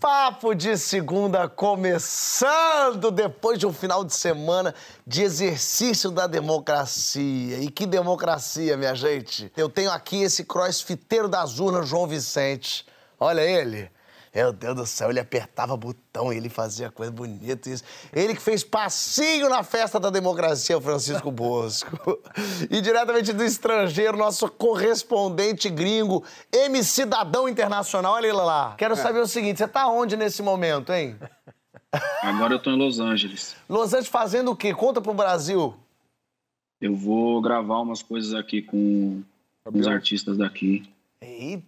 Papo de Segunda começando depois de um final de semana de exercício da democracia. E que democracia, minha gente. Eu tenho aqui esse crossfiteiro das urnas, João Vicente. Olha ele. Meu Deus do céu, ele apertava botão, ele fazia coisa bonita. Isso. Ele que fez passinho na festa da democracia, o Francisco Bosco. e diretamente do estrangeiro, nosso correspondente gringo, M-Cidadão Internacional. Olha ele lá. Quero saber o seguinte: você tá onde nesse momento, hein? Agora eu tô em Los Angeles. Los Angeles fazendo o quê? Conta pro Brasil. Eu vou gravar umas coisas aqui com os artistas daqui. Eita,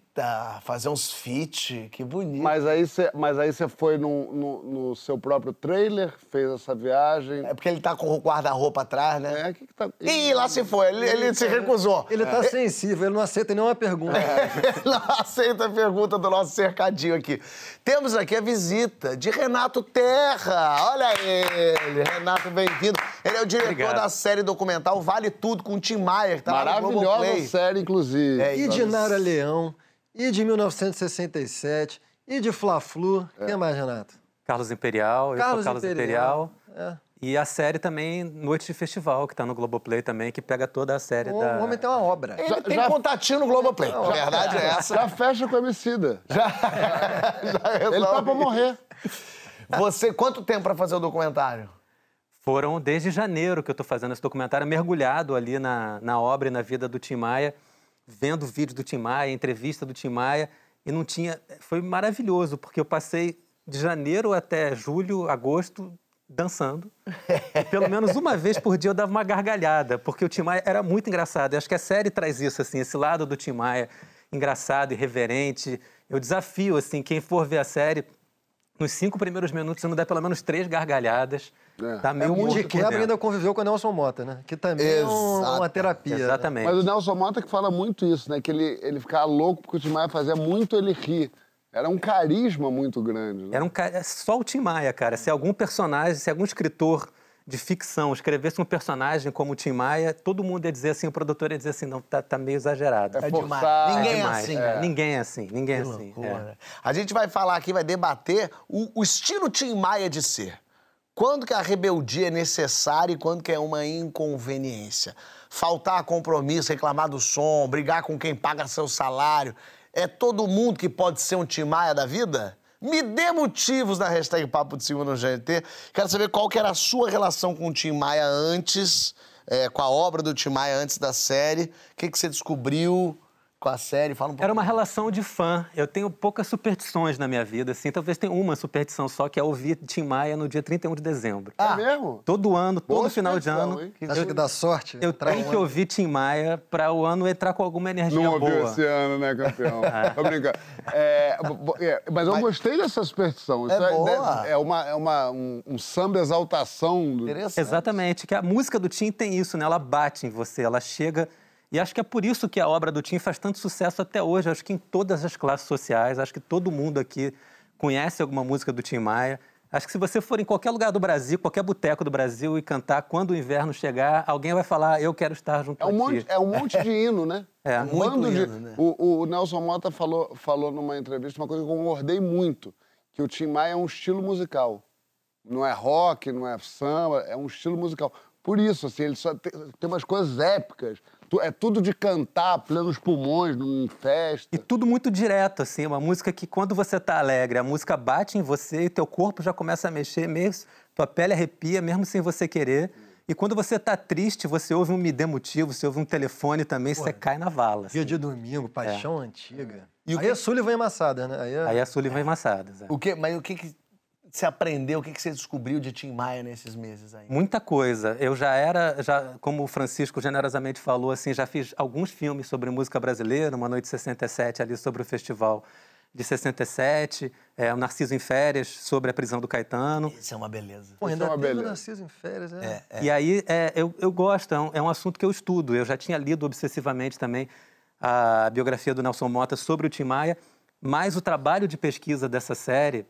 fazer uns feat, que bonito. Mas aí você, mas aí você foi no, no, no seu próprio trailer, fez essa viagem. É porque ele tá com o guarda-roupa atrás, né? É, que que tá... Ih, lá se foi, ele, ele se recusou. Ele tá sensível, ele não aceita nenhuma pergunta. Ele não aceita a pergunta do nosso cercadinho aqui. Temos aqui a visita de Renato Terra. Olha ele, Renato, bem-vindo. Ele é o diretor Obrigado. da série documental Vale Tudo com o Tim Maia, que tá Maravilhosa série, inclusive. É, E de Nara Leão, e de 1967, e de Fla-Flu. Quem mais, Renato? Carlos Imperial, eu Carlos sou Carlos Imperial. Imperial. E a série também Noite de Festival, que tá no Globoplay também, que pega toda a série O da... homem tem uma obra. Ele tem contatinho no Globoplay. A verdade é essa. Já fecha com a Emicida. Já Ele tá pra morrer. Você, quanto tempo pra fazer o documentário? Foram desde janeiro que eu tô fazendo esse documentário, mergulhado ali na, na obra e na vida do Tim Maia, vendo vídeo do Tim Maia, entrevista do Tim Maia, e não tinha... Foi maravilhoso, porque eu passei de janeiro até julho, agosto, dançando. E pelo menos uma vez por dia eu dava uma gargalhada, porque o Tim Maia era muito engraçado. Eu acho que a série traz isso, assim, esse lado do Tim Maia engraçado, irreverente. Eu desafio, assim, quem for ver a série, nos cinco primeiros minutos, você não der pelo menos três gargalhadas. É. Tá meio De morto por quebra ainda conviveu com o Nelson Mota, né? Que também é um- Exato. uma terapia. né? Exatamente. Mas o Nelson Mota que fala muito isso, né? Que ele, ele ficava louco porque o Tim Maia fazia muito ele rir. Era um carisma muito grande. Né? Era um é só o Tim Maia, cara. Se algum personagem, se algum escritor de ficção escrevesse um personagem como o Tim Maia, todo mundo ia dizer assim, o produtor ia dizer assim, não, tá, tá meio exagerado. É demais. forçado. Ninguém é demais. assim, É? Ninguém é assim, ninguém é assim. É. A gente vai falar aqui, vai debater o, o estilo Tim Maia de ser. Quando que a rebeldia é necessária e quando que é uma inconveniência. Faltar compromisso, reclamar do som, brigar com quem paga seu salário. É todo mundo que pode ser um Tim Maia da vida? Me dê motivos na hashtag Papo de Segunda no GNT. Quero saber qual que era a sua relação com o Tim Maia antes, é, com a obra do Tim Maia antes da série. O que, que você descobriu com a série? Fala um pouco. Era uma relação de fã. Eu tenho poucas superstições na minha vida, assim. Talvez tenha uma superstição só, que é ouvir Tim Maia no dia 31 de dezembro. É mesmo? Todo ano, todo Boa final de ano, hein? Você acha que dá sorte? eu tenho que ouvir Tim Maia para o ano entrar com alguma energia Não ouviu boa. esse ano, né, campeão? Tô brincando. É, é, mas eu gostei dessa superstição. Isso É boa. É, uma, é uma, um, um samba exaltação. Do... Interessante. Exatamente, que a música do Tim tem isso, né? Ela bate em você, ela chega. E acho que é por isso que a obra do Tim faz tanto sucesso até hoje. Acho que em todas as classes sociais, acho que todo mundo aqui conhece alguma música do Tim Maia. Acho que se você for em qualquer lugar do Brasil, qualquer boteco do Brasil e cantar Quando o Inverno Chegar, alguém vai falar, eu quero estar junto É a um, ti. monte, é um monte de hino, né? É, um muito bando de- hino, né? o, o Nelson Mota falou, falou numa entrevista uma coisa que eu concordei muito, que o Tim Maia é um estilo musical. Não é rock, não é samba, é um estilo musical. Por isso, assim, ele só tem, tem umas coisas épicas. É tudo de cantar, plenos pulmões, em festa. E tudo muito direto, assim, uma música que quando você tá alegre, a música bate em você e teu corpo já começa a mexer, mesmo, tua pele arrepia, mesmo sem você querer. E quando você tá triste, você ouve um me dê motivo, você ouve um telefone também, você cai na vala. assim. Dia de domingo, paixão antiga. E o Aí que- é Sullivan Massada, né? Aí é... Aí a Sullivan Massadas. é. O que, mas o que, que você aprendeu, o que, que você descobriu de Tim Maia nesses meses aí? Muita coisa. Eu já era, já, como o Francisco generosamente falou, assim, já fiz alguns filmes sobre música brasileira, Uma Noite de 67 ali sobre o festival de 67, é, o Narciso em Férias sobre a prisão do Caetano. Isso é uma beleza. Pô, ainda Isso é uma teve o beleza. Narciso em férias, né? E aí é, eu, eu gosto, é um, é um assunto que eu estudo. Eu já tinha lido obsessivamente também a biografia do Nelson Mota sobre o Tim Maia, mas o trabalho de pesquisa dessa série,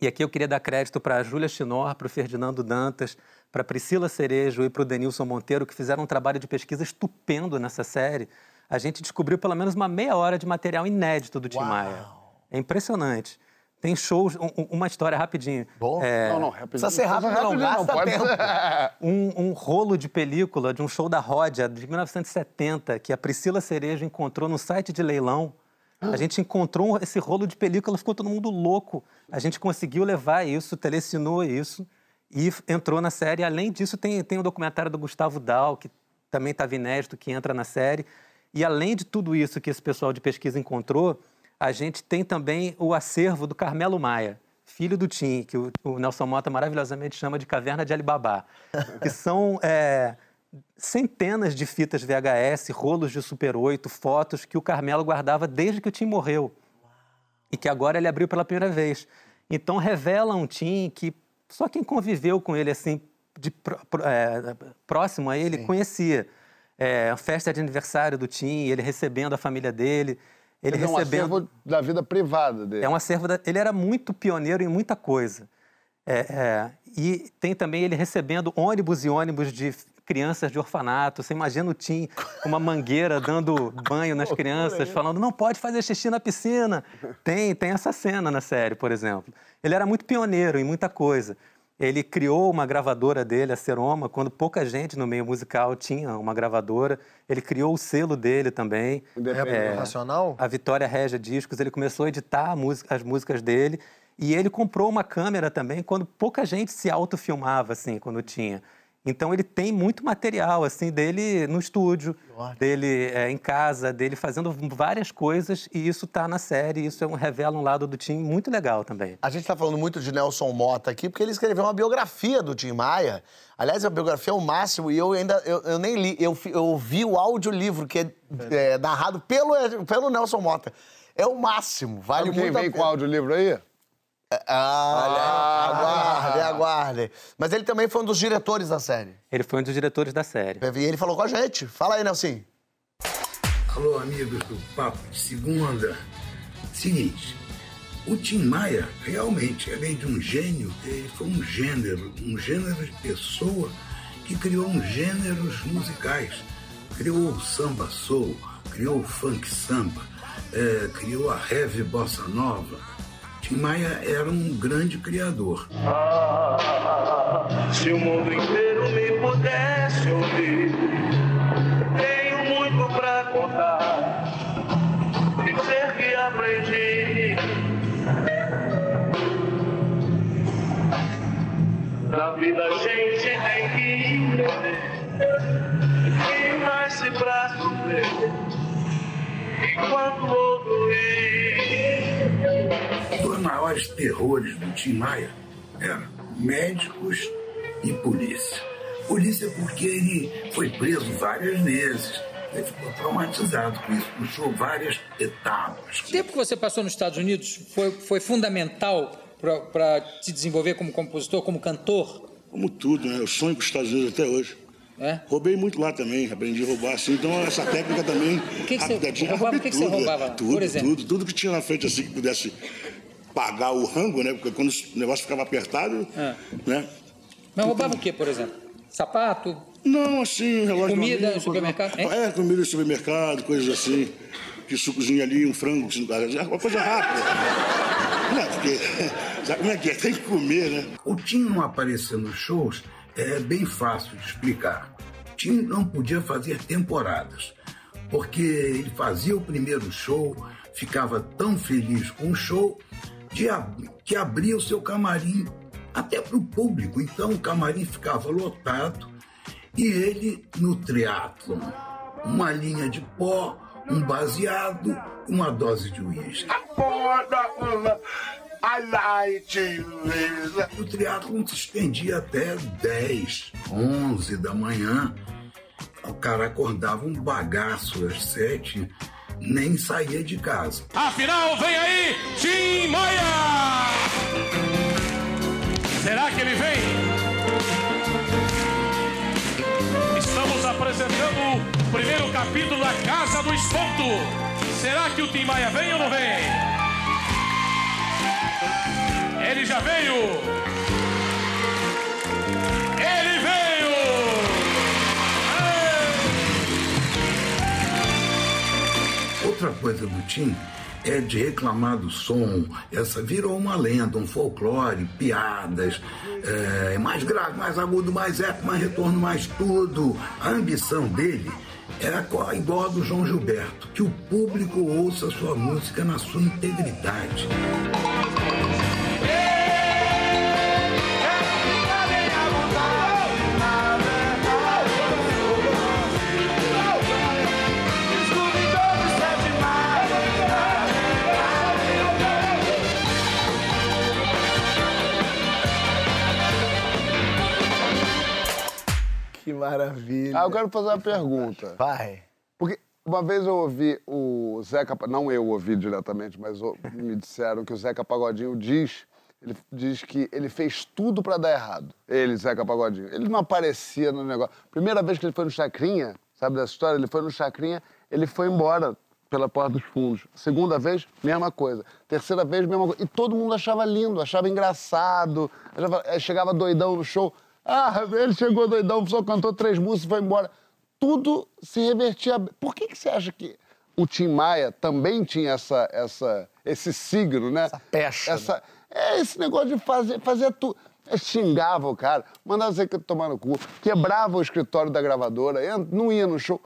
e aqui eu queria dar crédito para a Júlia Chinor, para o Ferdinando Dantas, para a Priscila Cerejo e para o Denilson Monteiro, que fizeram um trabalho de pesquisa estupendo nessa série. A gente descobriu pelo menos uma meia hora de material inédito do Tim Maia. É impressionante. Tem shows, um- uma história rapidinho. Bom. É, Não, não, rapidinho. Precisa ser rápido, não gasta pode tempo. um, um rolo de película de um show da Ródia de 1970 que a Priscila Cerejo encontrou no site de leilão. A gente encontrou esse rolo de película, ficou todo mundo louco. A gente conseguiu levar isso, telecinou isso e entrou na série. Além disso, tem, tem o documentário do Gustavo Dal, que também estava inédito, que entra na série. E além de tudo isso que esse pessoal de pesquisa encontrou, a gente tem também o acervo do Carmelo Maia, filho do Tim, que o, o Nelson Mota maravilhosamente chama de Caverna de Alibaba, que são é, centenas de fitas VHS, rolos de Super 8, fotos que o Carmelo guardava desde que o Tim morreu e que agora ele abriu pela primeira vez. Então revela um Tim que só quem conviveu com ele assim de é, próximo a ele conhecia. É, a festa de aniversário do Tim, ele recebendo a família dele, ele Quer dizer, um recebendo acervo da vida privada dele. é um acervo. Da... Ele era muito pioneiro em muita coisa. É, é, E tem também ele recebendo ônibus e ônibus de crianças de orfanato. Você imagina o Tim com uma mangueira dando banho nas crianças, falando: não pode fazer xixi na piscina. Tem, tem essa cena na série, por exemplo. Ele era muito pioneiro em muita coisa. Ele criou uma gravadora dele, a Seroma, quando pouca gente no meio musical tinha uma gravadora. Ele criou o selo dele também. Independente. É, Racional? A Vitória Régia Discos, ele começou a editar a música- as músicas dele e ele comprou uma câmera também quando pouca gente se autofilmava, assim, quando tinha. Então ele tem muito material, assim, dele no estúdio, dele é, em casa, dele fazendo várias coisas e isso tá na série, isso é um, revela um lado do Tim muito legal também. A gente tá falando muito de Nelson Mota aqui, porque ele escreveu uma biografia do Tim Maia. Aliás, a biografia é o máximo, e eu ainda eu, eu nem li, eu, eu ouvi o audiolivro que é, é, narrado pelo, pelo Nelson Mota. É o máximo, vale Sabe quem muito a vem com o audiolivro aí? Ah, aguardem, aguardem. Mas ele também foi um dos diretores da série. Ele foi um dos diretores da série. E ele falou com a gente. Fala aí, Nelson. Alô, amigos do Papo de Segunda. Seguinte, o Tim Maia, realmente, além de um gênio, ele foi um gênero, um gênero de pessoa que criou uns gêneros musicais. Criou o samba soul, criou o funk samba, eh, criou a heavy bossa nova. Tim Maia era um grande criador. Se o mundo inteiro me pudesse ouvir, tenho muito pra contar. Dizer que aprendi. Na vida a gente tem que entender que nasce pra sofrer, enquanto o maiores terrores do Tim Maia eram médicos e polícia. Polícia porque ele foi preso várias vezes. Ele ficou traumatizado com isso, puxou várias etapas. O tempo que você passou nos Estados Unidos foi, foi fundamental para te desenvolver como compositor, como cantor? Como tudo, né? Eu sonho com os Estados Unidos até hoje. É? Roubei muito lá também, aprendi a roubar assim. Então essa técnica também. que que você roubava? O que que você tudo, roubava Tudo, por exemplo? tudo, tudo que tinha na frente assim que pudesse pagar o rango, né? Porque quando o negócio ficava apertado, É. né? Mas roubava o que, por exemplo? Sapato? Não, assim, relógio. Comida no supermercado, coisa- hein? É, comida no supermercado, coisas assim. Que sucozinho ali, um frango, uma coisa rápida. Não, porque. Sabe como é que é? Tem que comer, né? O Tim não aparecer nos shows é bem fácil de explicar. Tim não podia fazer temporadas, porque ele fazia o primeiro show, ficava tão feliz com o show, de ab- que abria o seu camarim até para o público. Então o camarim ficava lotado e ele no triatlon. Uma linha de pó, um baseado, uma dose de uísque. O triatlon se estendia até 10, 11 da manhã. O cara acordava um bagaço às 7, nem saía de casa. Afinal, vem aí, Tim Maia! Será que ele vem? Estamos apresentando o primeiro capítulo da Casa do Espanto. Será que o Tim Maia vem ou não vem? Ele já veio! Outra coisa do Tim é de reclamar do som. Essa virou uma lenda, um folclore, piadas, é, mais grave, mais agudo, mais eco, mais retorno, mais tudo. A ambição dele era co- igual a do João Gilberto, que o público ouça sua música na sua integridade. Maravilha. Ah, eu quero fazer uma pergunta. Vai. Porque uma vez eu ouvi o Zeca, não eu ouvi diretamente, mas me disseram que o Zeca Pagodinho diz, ele diz que ele fez tudo pra dar errado. Ele, Zeca Pagodinho. Ele não aparecia no negócio. Primeira vez que ele foi no Chacrinha, sabe dessa história? Ele foi no Chacrinha, ele foi embora pela porta dos fundos. Segunda vez, mesma coisa. Terceira vez, mesma coisa. E todo mundo achava lindo, achava engraçado. achava- aí chegava doidão no show. Ah, ele chegou doidão, só cantou três músicas e foi embora. Tudo se revertia. Por que, que você acha que o Tim Maia também tinha essa, essa, esse signo, né? Essa pecha. Essa, é esse negócio de fazer, fazer tudo. Xingava o cara, mandava você tomar no cu, quebrava o escritório da gravadora, não ia no show.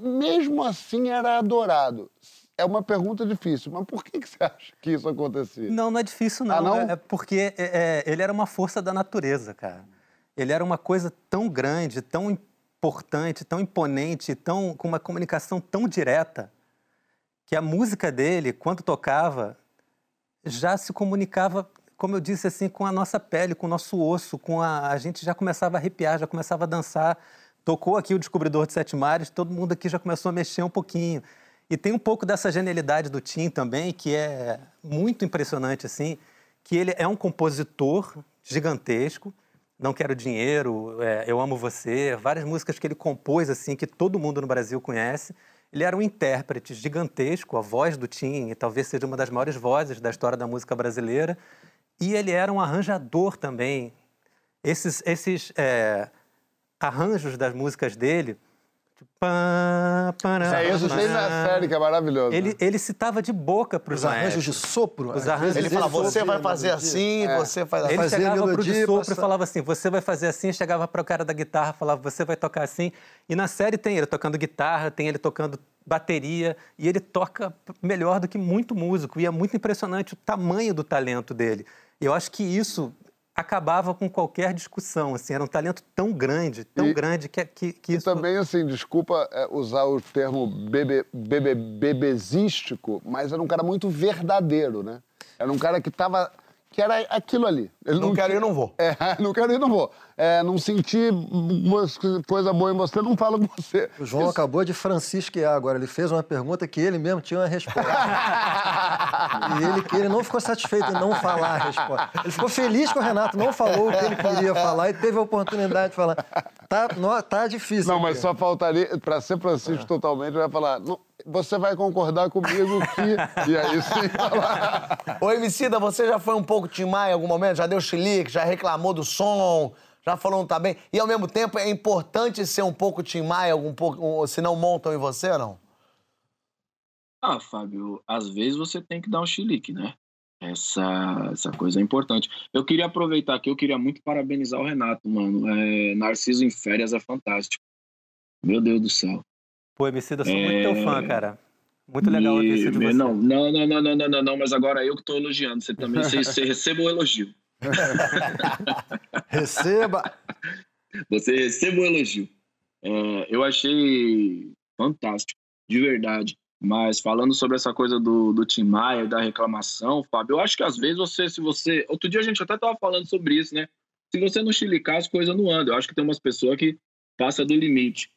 Mesmo assim era adorado. É uma pergunta difícil, mas por que, que você acha que isso acontecia? Não, não é difícil, não. Ah, não? É é porque é, é, ele era uma força da natureza, cara. Ele era uma coisa tão grande, tão importante, tão imponente, tão, com uma comunicação tão direta, que a música dele, quando tocava, já se comunicava, como eu disse, assim, com a nossa pele, com o nosso osso, com a, a gente já começava a arrepiar, já começava a dançar. Tocou aqui o Descobridor de Sete Mares, todo mundo aqui já começou a mexer um pouquinho. E tem um pouco dessa genialidade do Tim também, que é muito impressionante, assim, que ele é um compositor gigantesco, Não Quero Dinheiro, é, Eu Amo Você, várias músicas que ele compôs, assim, que todo mundo no Brasil conhece. Ele era um intérprete gigantesco, a voz do Tim talvez seja uma das maiores vozes da história da música brasileira. E ele era um arranjador também. Esses, esses é, arranjos das músicas dele. Pá, pará, É isso, tem na série que é maravilhoso. Ele, ele citava de boca para os Os arranjos de sopro. Os arranjos Ele fala, sopro. você vai fazer assim, É. você faz Ele assim. Fazia chegava pro de melodia, sopro e falava assim, você vai fazer assim, chegava para o cara da guitarra, falava, você vai tocar assim. E na série tem ele tocando guitarra, tem ele tocando bateria, e ele toca melhor do que muito músico. E é muito impressionante o tamanho do talento dele. E eu acho que isso acabava com qualquer discussão, assim, era um talento tão grande, tão E- grande que, que, que E isso... também, assim, desculpa é, usar o termo bebe, bebe, bebezístico, mas era um cara muito verdadeiro, né? Era um cara que tava... que era aquilo ali. Ele Não quero tinha- ir, não vou. É, não quero ir, não vou. É, não senti uma coisa boa em você, não falo com você. O João acabou de francisquear agora. Ele fez uma pergunta que ele mesmo tinha uma resposta. e ele, ele não ficou satisfeito em não falar a resposta. Ele ficou feliz que o Renato não falou o que ele queria falar e teve a oportunidade de falar. Tá, nó- tá difícil. Não, mas só faltaria, pra ser Francisco totalmente, vai falar, "Não, você vai concordar comigo que... E aí sim falar... Ô, Emicida, você já foi um pouco Tim Maia em algum momento? Já deu chilique, já reclamou do som, já falou não tá bem? E ao mesmo tempo é importante ser um pouco Tim Maia, algum pouco, um- se não montam em você ou não? Ah, Fábio, às vezes você tem que dar um chilique, né? Essa, essa coisa é importante. Eu queria aproveitar aqui, eu queria muito parabenizar o Renato, mano. É, Narciso em Férias é fantástico. Meu Deus do céu. Pô, Emicida, eu sou muito É. teu fã, cara. Muito legal ouvir isso de você. Não, não, não, não, não, não, não, mas agora eu que tô elogiando. Você também, você, você receba o elogio. Receba! Você receba o elogio. É, eu achei fantástico, de verdade. Mas falando sobre essa coisa do, do Tim Maia, da reclamação, Fábio, eu acho que às vezes você, se você. Outro dia a gente até tava falando sobre isso, né? Se você não chilicar, as coisas não andam. Eu acho que tem umas pessoas que passam do limite.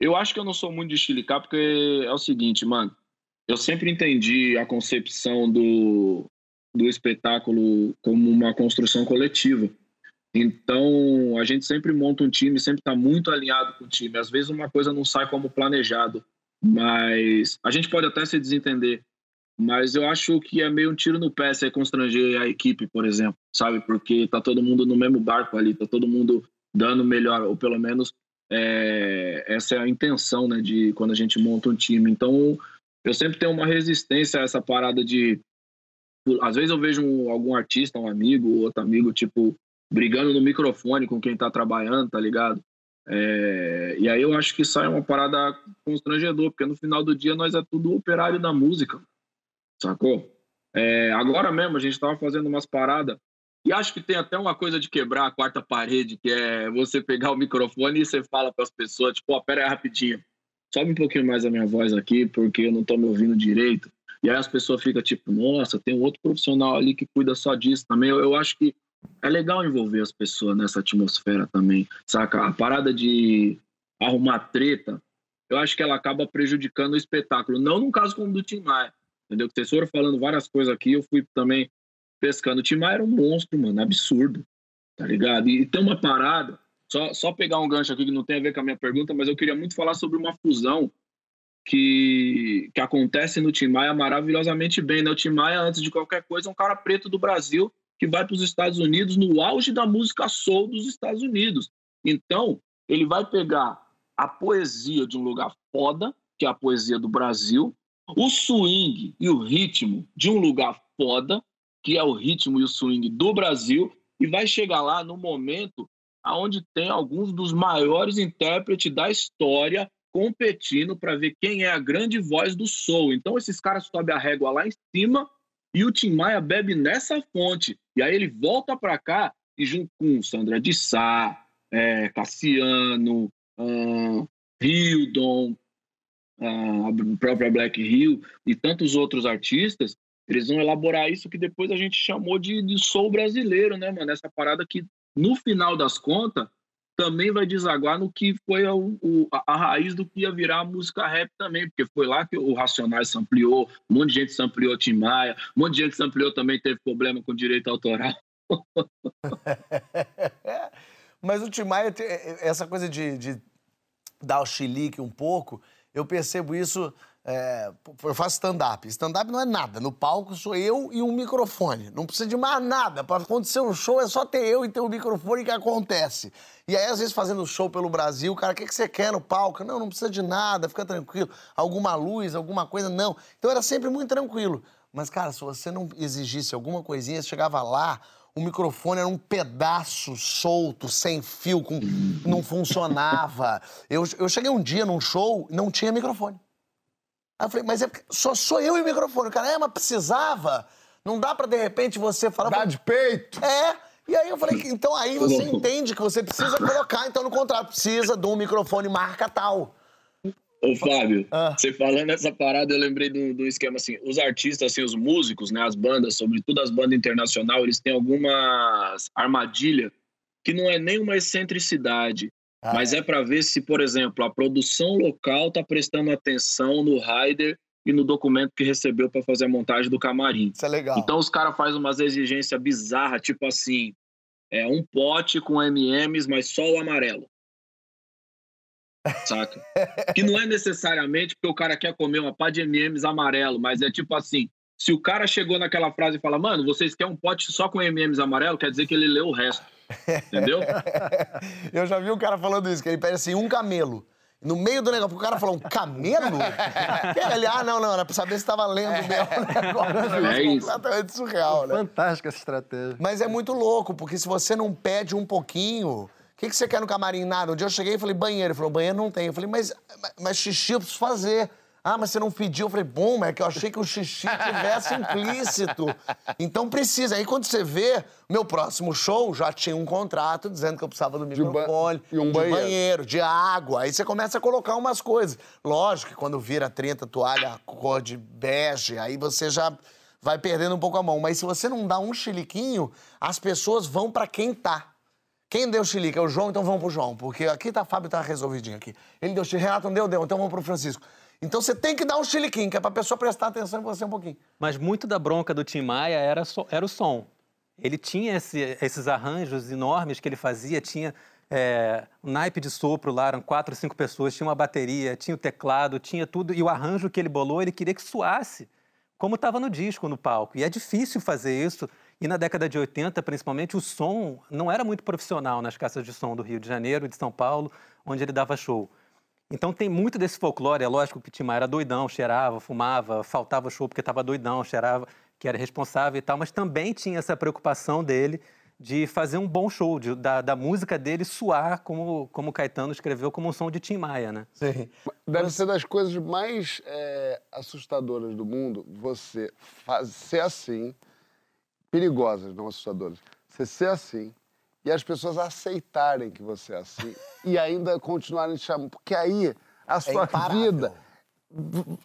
Eu acho que eu não sou muito de chilicar, porque é o seguinte, mano. Eu sempre entendi a concepção do, do espetáculo como uma construção coletiva. Então, a gente sempre monta um time, sempre está muito alinhado com o time. Às vezes uma coisa não sai como planejado, mas a gente pode até se desentender. Mas eu acho que é meio um tiro no pé se constranger a equipe, por exemplo, sabe? Porque tá todo mundo no mesmo barco ali, tá todo mundo dando melhor, ou pelo menos é, essa é a intenção, né, de quando a gente monta um time. Então, eu sempre tenho uma resistência a essa parada de. Às vezes eu vejo um, algum artista, um amigo, outro amigo, tipo, brigando no microfone com quem tá trabalhando, tá ligado? É, e aí eu acho que isso é uma parada constrangedor, porque no final do dia nós é tudo operário da música, sacou? É, agora mesmo a gente tava fazendo umas paradas e acho que tem até uma coisa de quebrar a quarta parede, que é você pegar o microfone e você fala para as pessoas, tipo, oh, pera aí rapidinho, sobe um pouquinho mais a minha voz aqui, porque eu não tô me ouvindo direito. E aí as pessoas ficam tipo, nossa, tem um outro profissional ali que cuida só disso também. Eu, eu acho que é legal envolver as pessoas nessa atmosfera também, saca? A parada de arrumar treta, eu acho que ela acaba prejudicando o espetáculo. Não num caso como do Tim Maia, entendeu? Vocês foram falando várias coisas aqui, eu fui também pescando. O Tim Maia era um monstro, mano, absurdo, tá ligado? E, tem uma parada, só, só pegar um gancho aqui que não tem a ver com a minha pergunta, mas eu queria muito falar sobre uma fusão que, que acontece no Tim Maia maravilhosamente bem, né? O Tim Maia, antes de qualquer coisa, é um cara preto do Brasil que vai para os Estados Unidos no auge da música soul dos Estados Unidos. Então, ele vai pegar a poesia de um lugar foda, que é a poesia do Brasil, o swing e o ritmo de um lugar foda, que é o ritmo e o swing do Brasil, e vai chegar lá no momento aonde tem alguns dos maiores intérpretes da história competindo para ver quem é a grande voz do soul. Então esses caras sobem a régua lá em cima e o Tim Maia bebe nessa fonte. E aí ele volta para cá e junto com Sandra de Sá, é, Cassiano, uh, Hildon, uh, a própria Black Hill e tantos outros artistas, eles vão elaborar isso que depois a gente chamou de, de brasileiro, né, mano? Essa parada que, no final das contas, também vai desaguar no que foi a, o, a, raiz do que ia virar a música rap também, porque foi lá que o Racionais ampliou, um monte de gente ampliou Tim Maia, um monte de gente ampliou também teve problema com direito autoral. Mas o Tim Maia, essa coisa de, de dar o chilique um pouco, eu percebo isso é, eu faço stand-up. Stand-up não é nada. No palco sou eu e um microfone. Não precisa de mais nada. Para acontecer um show é só ter eu e ter um microfone que acontece. E aí, às vezes, fazendo show pelo Brasil, cara, o que, que você quer no palco? Não, não precisa de nada, fica tranquilo. Alguma luz, alguma coisa, não. Então era sempre muito tranquilo. Mas, cara, se você não exigisse alguma coisinha, você chegava lá, o microfone era um pedaço solto, sem fio, com... não funcionava. Eu, eu cheguei um dia num show não tinha microfone. Aí eu falei, mas é só sou eu e o microfone. O cara, é, mas precisava. Não dá pra, de repente, você falar... Dá de peito. É. E aí eu falei, então aí você entende que você precisa colocar, então, no contrato. Precisa de um microfone marca tal. Ô, Fábio, ah. você falando essa parada, eu lembrei do, do esquema assim, os artistas, assim, os músicos, né, as bandas, sobretudo as bandas internacionais, eles têm algumas armadilhas que não é nem uma excentricidade, ah, Mas é, é para ver se, por exemplo, a produção local está prestando atenção no rider e no documento que recebeu para fazer a montagem do camarim. Isso é legal. Então os caras fazem umas exigências bizarras, tipo assim, é um pote com M&M's, mas só o amarelo. Saca? que não é necessariamente porque o cara quer comer uma pá de M&M's amarelo, mas é tipo assim, se o cara chegou naquela frase e fala, mano, vocês querem um pote só com M&M's amarelo, quer dizer que ele leu o resto. Entendeu? Eu já vi um cara falando isso, que ele pede assim, um camelo. No meio do negócio, o cara falou, um camelo? ele, ah, não, não, era pra saber se tava lendo mesmo o negócio. É isso. completamente surreal, né? Fantástica essa estratégia. Mas é muito louco, porque se você não pede um pouquinho... O que, que você quer no camarim? Nada. Um dia eu cheguei e falei, banheiro. Ele falou, banheiro não tem. Eu falei, mas, mas xixi eu preciso fazer. Ah, mas você não pediu. Eu falei, bom, mas é que eu achei que o xixi tivesse implícito. Então precisa. Aí quando você vê, meu próximo show já tinha um contrato dizendo que eu precisava do microfone, de, ba um de banheiro. banheiro. de água. Aí você começa a colocar umas coisas. Lógico que quando vira 30 toalha cor de bege, aí você já vai perdendo um pouco a mão. Mas se você não dá um chiliquinho, as pessoas vão para quem tá. Quem deu chilique? É o João, então vamos pro João. Porque aqui tá, Fábio tá resolvidinho aqui. Ele deu chilique, Renato não deu, deu, então vamos pro Francisco. Então você tem que dar um chiliquinho, que é pra pessoa prestar atenção em você um pouquinho. Mas muito da bronca do Tim Maia era, so, era o som. Ele tinha esse- esses arranjos enormes que ele fazia, tinha é, um naipe de sopro lá, eram quatro, cinco pessoas, tinha uma bateria, tinha o teclado, tinha tudo, e o arranjo que ele bolou, ele queria que soasse como estava no disco, no palco. E é difícil fazer isso. E na década de 80, principalmente, o som não era muito profissional nas caixas de som do Rio de Janeiro e de São Paulo, onde ele dava show. Então tem muito desse folclore. É lógico que o Tim Maia era doidão, cheirava, fumava, faltava show porque estava doidão, cheirava, que era responsável e tal, mas também tinha essa preocupação dele de fazer um bom show, de- da, da música dele soar como, como o Caetano escreveu, como um som de Tim Maia, né? Sim. Deve ser das coisas mais é, assustadoras do mundo você faz, ser assim, perigosas, não assustadoras. Você ser assim e as pessoas aceitarem que você é assim e ainda continuarem te chamando. Porque aí a sua imparável. vida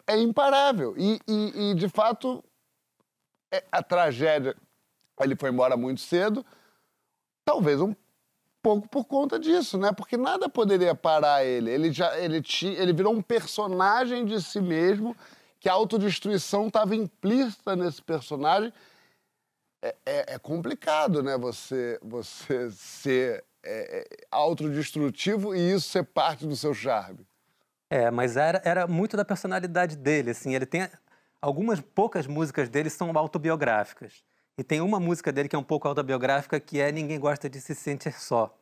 é imparável. E, e- e, de fato, é- a tragédia. Ele foi embora muito cedo, talvez um pouco por conta disso, né? Porque nada poderia parar ele. Ele já ele tinha, ele virou um personagem de si mesmo, que a autodestruição estava implícita nesse personagem. É, é- é complicado, né? Você você ser é, é, autodestrutivo e isso ser parte do seu charme. É, mas era, era muito da personalidade dele, assim, ele tem algumas poucas músicas dele são autobiográficas. E tem uma música dele que é um pouco autobiográfica que é Ninguém gosta de se sentir só.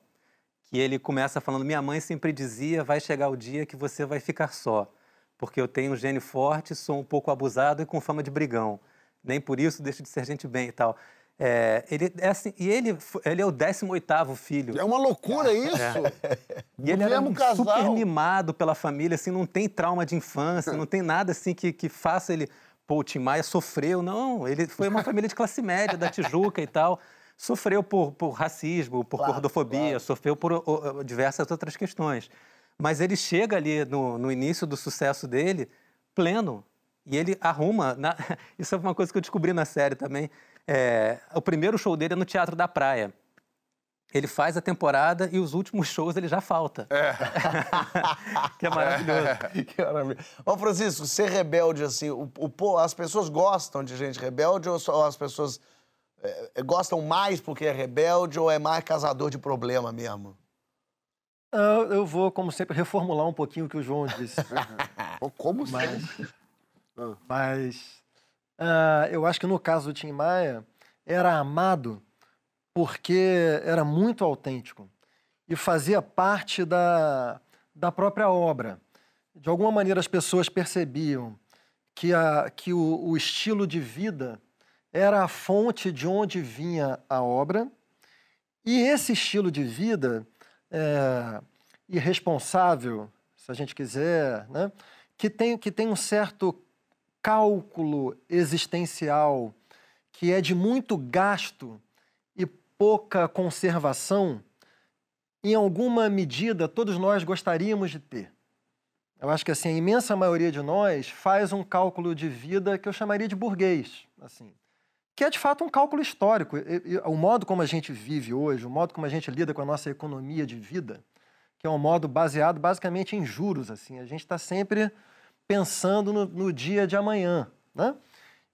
Que ele começa falando: "Minha mãe sempre dizia, vai chegar o dia que você vai ficar só, porque eu tenho um gênio forte, sou um pouco abusado e com fama de brigão. Nem por isso deixo de ser gente bem e tal." É, ele é assim, e ele ele é o 18º filho. É uma loucura isso. E ele era mesmo um casal. super mimado pela família, assim, não tem trauma de infância, não tem nada assim que, que faça ele. Pô, o Tim Maia sofreu. Não, ele foi uma família de classe média, da Tijuca e tal. Sofreu por, por racismo, por Claro, gordofobia, claro. sofreu por ó, diversas outras questões. Mas ele chega ali no, no início do sucesso dele, pleno. E ele arruma. na- Isso é uma coisa que eu descobri na série também. É, o primeiro show dele é no Teatro da Praia. Ele faz a temporada e os últimos shows ele já falta. que é maravilhoso. Que maravilha. Ô, Francisco, ser rebelde, assim, o, o as pessoas gostam de gente rebelde ou só as pessoas é, gostam mais porque é rebelde ou é mais casador de problema mesmo? Ah, Eu vou, como sempre, reformular um pouquinho o que o João disse. Como Mas- sempre? Mas ah, eu acho que no caso do Tim Maia, era amado porque era muito autêntico e fazia parte da, da própria obra. De alguma maneira, as pessoas percebiam que, a, que o, o estilo de vida era a fonte de onde vinha a obra, e esse estilo de vida é, irresponsável, se a gente quiser, né, que, tem, que tem um certo cálculo existencial, que é de muito gasto e pouca conservação, em alguma medida todos nós gostaríamos de ter. Eu acho que assim, a imensa maioria de nós faz um cálculo de vida que eu chamaria de burguês, assim, que é de fato um cálculo histórico. E- e O modo como a gente vive hoje, o modo como a gente lida com a nossa economia de vida, que é um modo baseado basicamente em juros, assim, a gente está sempre pensando no, no dia de amanhã, né?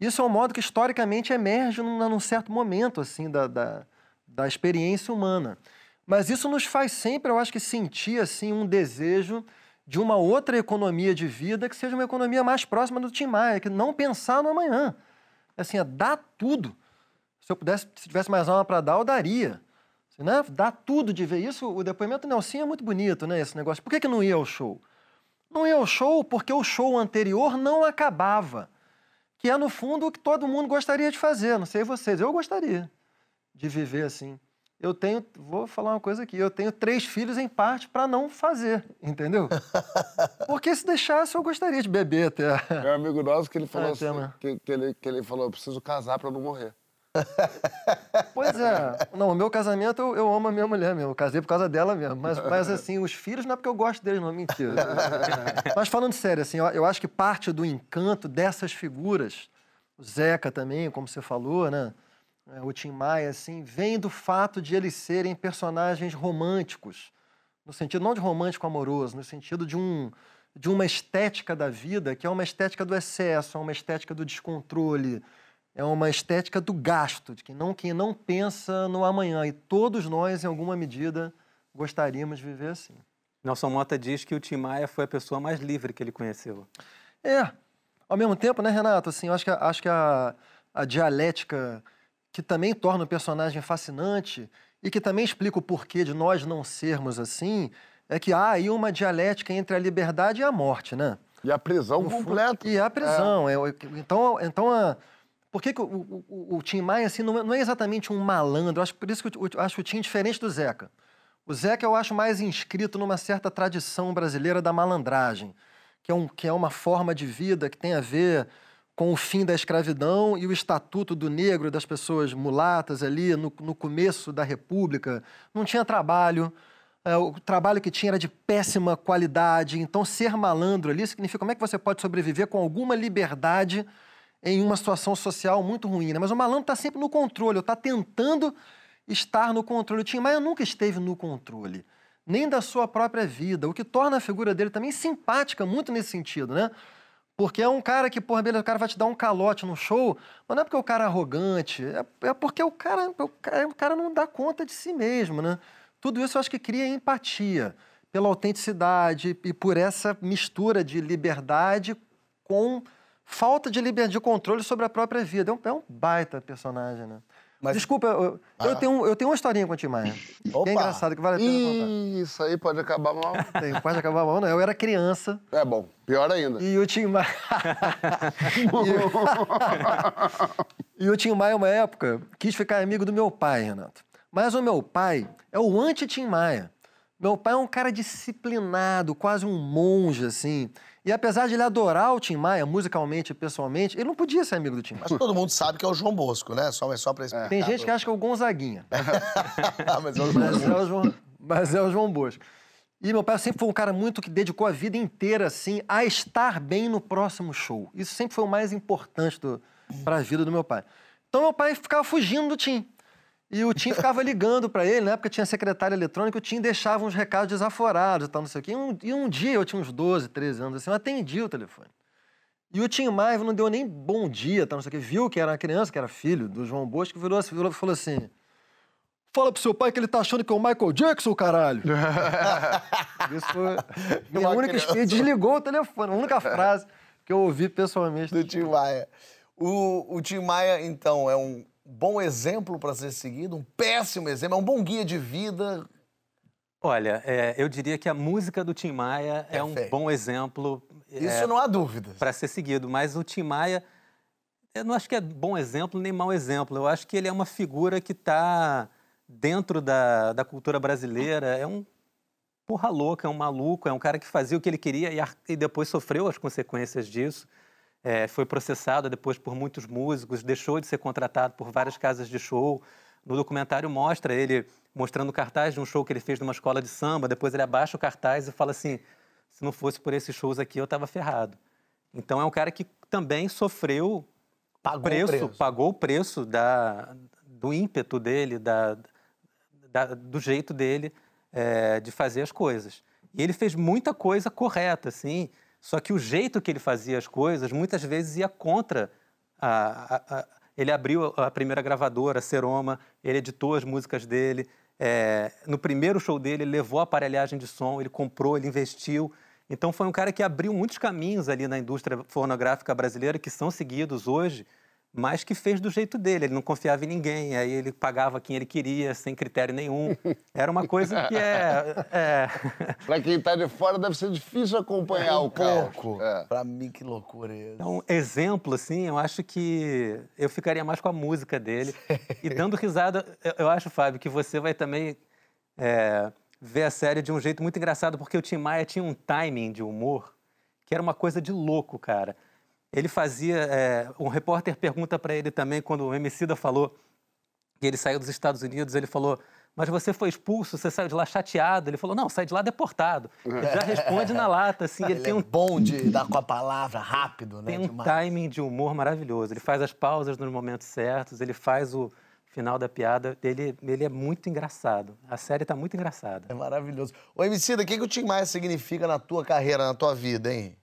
Isso é um modo que historicamente emerge num, num certo momento assim da, da, da experiência humana. Mas isso nos faz sempre, eu acho que sentir assim um desejo de uma outra economia de vida que seja uma economia mais próxima do Tim Maia, que não pensar no amanhã. Assim, é dar tudo. Se eu pudesse, se tivesse mais aula para dar, eu daria. Assim, né? Dar tudo de ver isso. O depoimento do Nelson é muito bonito, né? Esse negócio. Por que, que não ia ao show? Não ia ao show porque o show anterior não acabava. Que é, no fundo, o que todo mundo gostaria de fazer. Não sei vocês. Eu gostaria de viver assim. Eu tenho, vou falar uma coisa aqui, eu tenho três filhos em parte para não fazer, entendeu? Porque se deixasse eu gostaria de beber até. É um amigo nosso que ele falou É, assim, que, que ele, que ele falou, eu preciso casar pra não morrer. Pois é. Não, o meu casamento eu, eu amo a minha mulher mesmo. Eu casei por causa dela mesmo. Mas, mas assim, os filhos não é porque eu gosto deles, não. Mentira. mas falando sério, assim, eu, eu acho que parte do encanto dessas figuras, o Zeca também, como você falou, né? É, O Tim Maia, assim, vem do fato de eles serem personagens românticos. No sentido não de romântico amoroso, no sentido de um de uma estética da vida que é uma estética do excesso, é uma estética do descontrole, é uma estética do gasto, de quem não, quem não pensa no amanhã. E todos nós, em alguma medida, gostaríamos de viver assim. Nelson Mota diz que o Tim Maia foi a pessoa mais livre que ele conheceu. É. Ao mesmo tempo, né, Renato? Assim, eu acho que, a- acho que a, a dialética que também torna o personagem fascinante e que também explica o porquê de nós não sermos assim, é que há aí uma dialética entre a liberdade e a morte, né? E a prisão No completa. E a prisão. É. o- então, então a, por que, que o, o- o- Tim Maia assim, não, é, não é exatamente um malandro? Eu acho, por isso que eu, eu acho o Tim diferente do Zeca. O Zeca eu acho mais inscrito numa certa tradição brasileira da malandragem, que é, um, que é uma forma de vida que tem a ver com o fim da escravidão e o estatuto do negro, das pessoas mulatas ali no, no começo da República. Não tinha trabalho, é, o trabalho que tinha era de péssima qualidade. Então, ser malandro ali significa como é que você pode sobreviver com alguma liberdade em uma situação social muito ruim. Né? Mas o malandro está sempre no controle, está tentando estar no controle. O Tim Maia nunca esteve no controle, nem da sua própria vida, o que torna a figura dele também simpática muito nesse sentido, né? Porque é um cara que, porra, beleza, o cara vai te dar um calote no show, mas não é porque o cara é arrogante, é, é porque o cara, o, cara, cara não dá conta de si mesmo, né? Tudo isso eu acho que cria empatia, pela autenticidade e por essa mistura de liberdade com falta de liberdade de controle sobre a própria vida. É um, é um baita personagem, né? Mas- Desculpa, eu, eu Ah. tenho, eu tenho uma historinha com o Tim Maia. Que Opa! é engraçado, que vale a pena contar. Isso aí pode acabar mal. Tem, pode acabar mal, não. Eu era criança É bom, pior ainda. e o Tim Maia... e, e o Tim Maia, uma época, quis ficar amigo do meu pai, Renato. Mas o meu pai é o anti-Tim Maia. Meu pai é um cara disciplinado, quase um monge, assim. E apesar de ele adorar o Tim Maia, musicalmente e pessoalmente, ele não podia ser amigo do Tim Maia. Mas todo mundo sabe que é o João Bosco, né? Só, é só pra explicar. Tem gente que acha que é o Gonzaguinha. Ah, mas é o Mas é o João, mas é o João Bosco. E meu pai sempre foi um cara muito que dedicou a vida inteira, assim, a estar bem no próximo show. Isso sempre foi o mais importante para a vida do meu pai. Então meu pai ficava fugindo do Tim. E o Tim ficava ligando para ele, na época tinha secretária eletrônica, o Tim deixava uns recados desaforados e tal, não sei o quê. E um, e um dia, eu tinha uns 12, 13 anos, assim, eu atendi o telefone. E o Tim Maia não deu nem bom dia, tal, não sei o quê. Viu que era uma criança, que era filho do João Bosco, virou, virou, falou assim... Fala pro seu pai que ele tá achando que é o Michael Jackson, caralho. Isso foi Uma única. Desligou o telefone, a única frase que eu ouvi pessoalmente. do Tim Maia. O, o Tim Maia, então, é um bom exemplo para ser seguido, um péssimo exemplo, é um bom guia de vida. Olha, é, eu diria que a música do Tim Maia é, um bom exemplo Isso não há dúvidas. para ser seguido, mas o Tim Maia, eu não acho que é bom exemplo nem mau exemplo. Eu acho que ele é uma figura que está dentro da, da cultura brasileira. É um porra louca, é um maluco, é um cara que fazia o que ele queria e, e depois sofreu as consequências disso. É, foi processado depois por muitos músicos, deixou de ser contratado por várias casas de show. No documentário mostra ele mostrando cartaz de um show que ele fez numa escola de samba, depois ele abaixa o cartaz e fala assim: se não fosse por esses shows aqui, eu estava ferrado. Então é um cara que também sofreu Pagou o preço, preço. pagou o preço da, do ímpeto dele, da, da- do jeito dele é, de fazer as coisas. E ele fez muita coisa correta, assim, só que o jeito que ele fazia as coisas muitas vezes ia contra a, a- a- ele abriu a primeira gravadora, Seroma, ele editou as músicas dele. é, no primeiro show dele, ele levou a aparelhagem de som, ele comprou, ele investiu. Então foi um cara que abriu muitos caminhos ali na indústria fonográfica brasileira que são seguidos hoje, mas que fez do jeito dele. Ele não confiava em ninguém, aí ele pagava quem ele queria, sem critério nenhum. Era uma coisa que é. é... Pra quem tá de fora, deve ser difícil acompanhar um o pouco. É. Pra mim, que loucura é essa. Então, exemplo, assim, eu acho que eu ficaria mais com a música dele. E dando risada, eu, eu acho, Fábio, que você vai também é, ver a série de um jeito muito engraçado, porque o Tim Maia tinha um timing de humor que era uma coisa de louco, cara. Ele fazia. é, um repórter pergunta para ele também, quando o Emicida falou que ele saiu dos Estados Unidos, ele falou. Mas você foi expulso, você saiu de lá chateado. Ele falou, não, saí de lá deportado. Ele já responde na lata, assim. Ele, Ele tem é um bom de dar com a palavra rápido, né? tem um demais. timing de humor maravilhoso. Ele faz as pausas nos momentos certos, ele faz o final da piada. Ele, ele é muito engraçado. A série tá muito engraçada. É maravilhoso. Ô, Emicida, o que, que o Tim Maia significa na tua carreira, na tua vida, hein?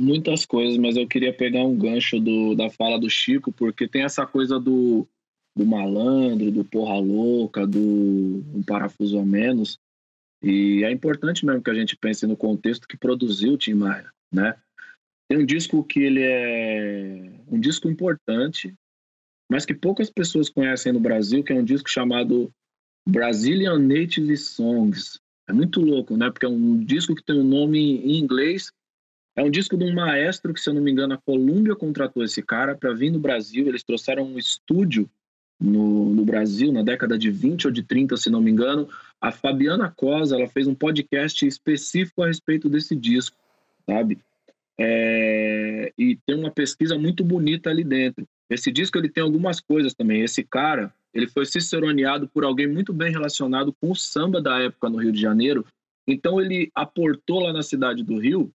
Muitas coisas, mas eu queria pegar um gancho do, da fala do Chico, porque tem essa coisa do, do malandro, do porra louca, do um parafuso a menos. E é importante mesmo que a gente pense no contexto que produziu o Tim Maia, né? Tem um disco que ele é um disco importante, mas que poucas pessoas conhecem no Brasil, que é um disco chamado Brazilian Native Songs. É muito louco, né? Porque é um disco que tem um nome em inglês. É um disco de um maestro que, se eu não me engano, a Columbia contratou esse cara para vir no Brasil. Eles trouxeram um estúdio no, no, Brasil, na década de 20 ou de 30, se não me engano. A Fabiana Cosa ela fez um podcast específico a respeito desse disco, sabe? É, e tem uma pesquisa muito bonita ali dentro. Esse disco ele tem algumas coisas também. Esse cara, ele foi ciceroneado por alguém muito bem relacionado com o samba da época no Rio de Janeiro. Então ele aportou lá na cidade do Rio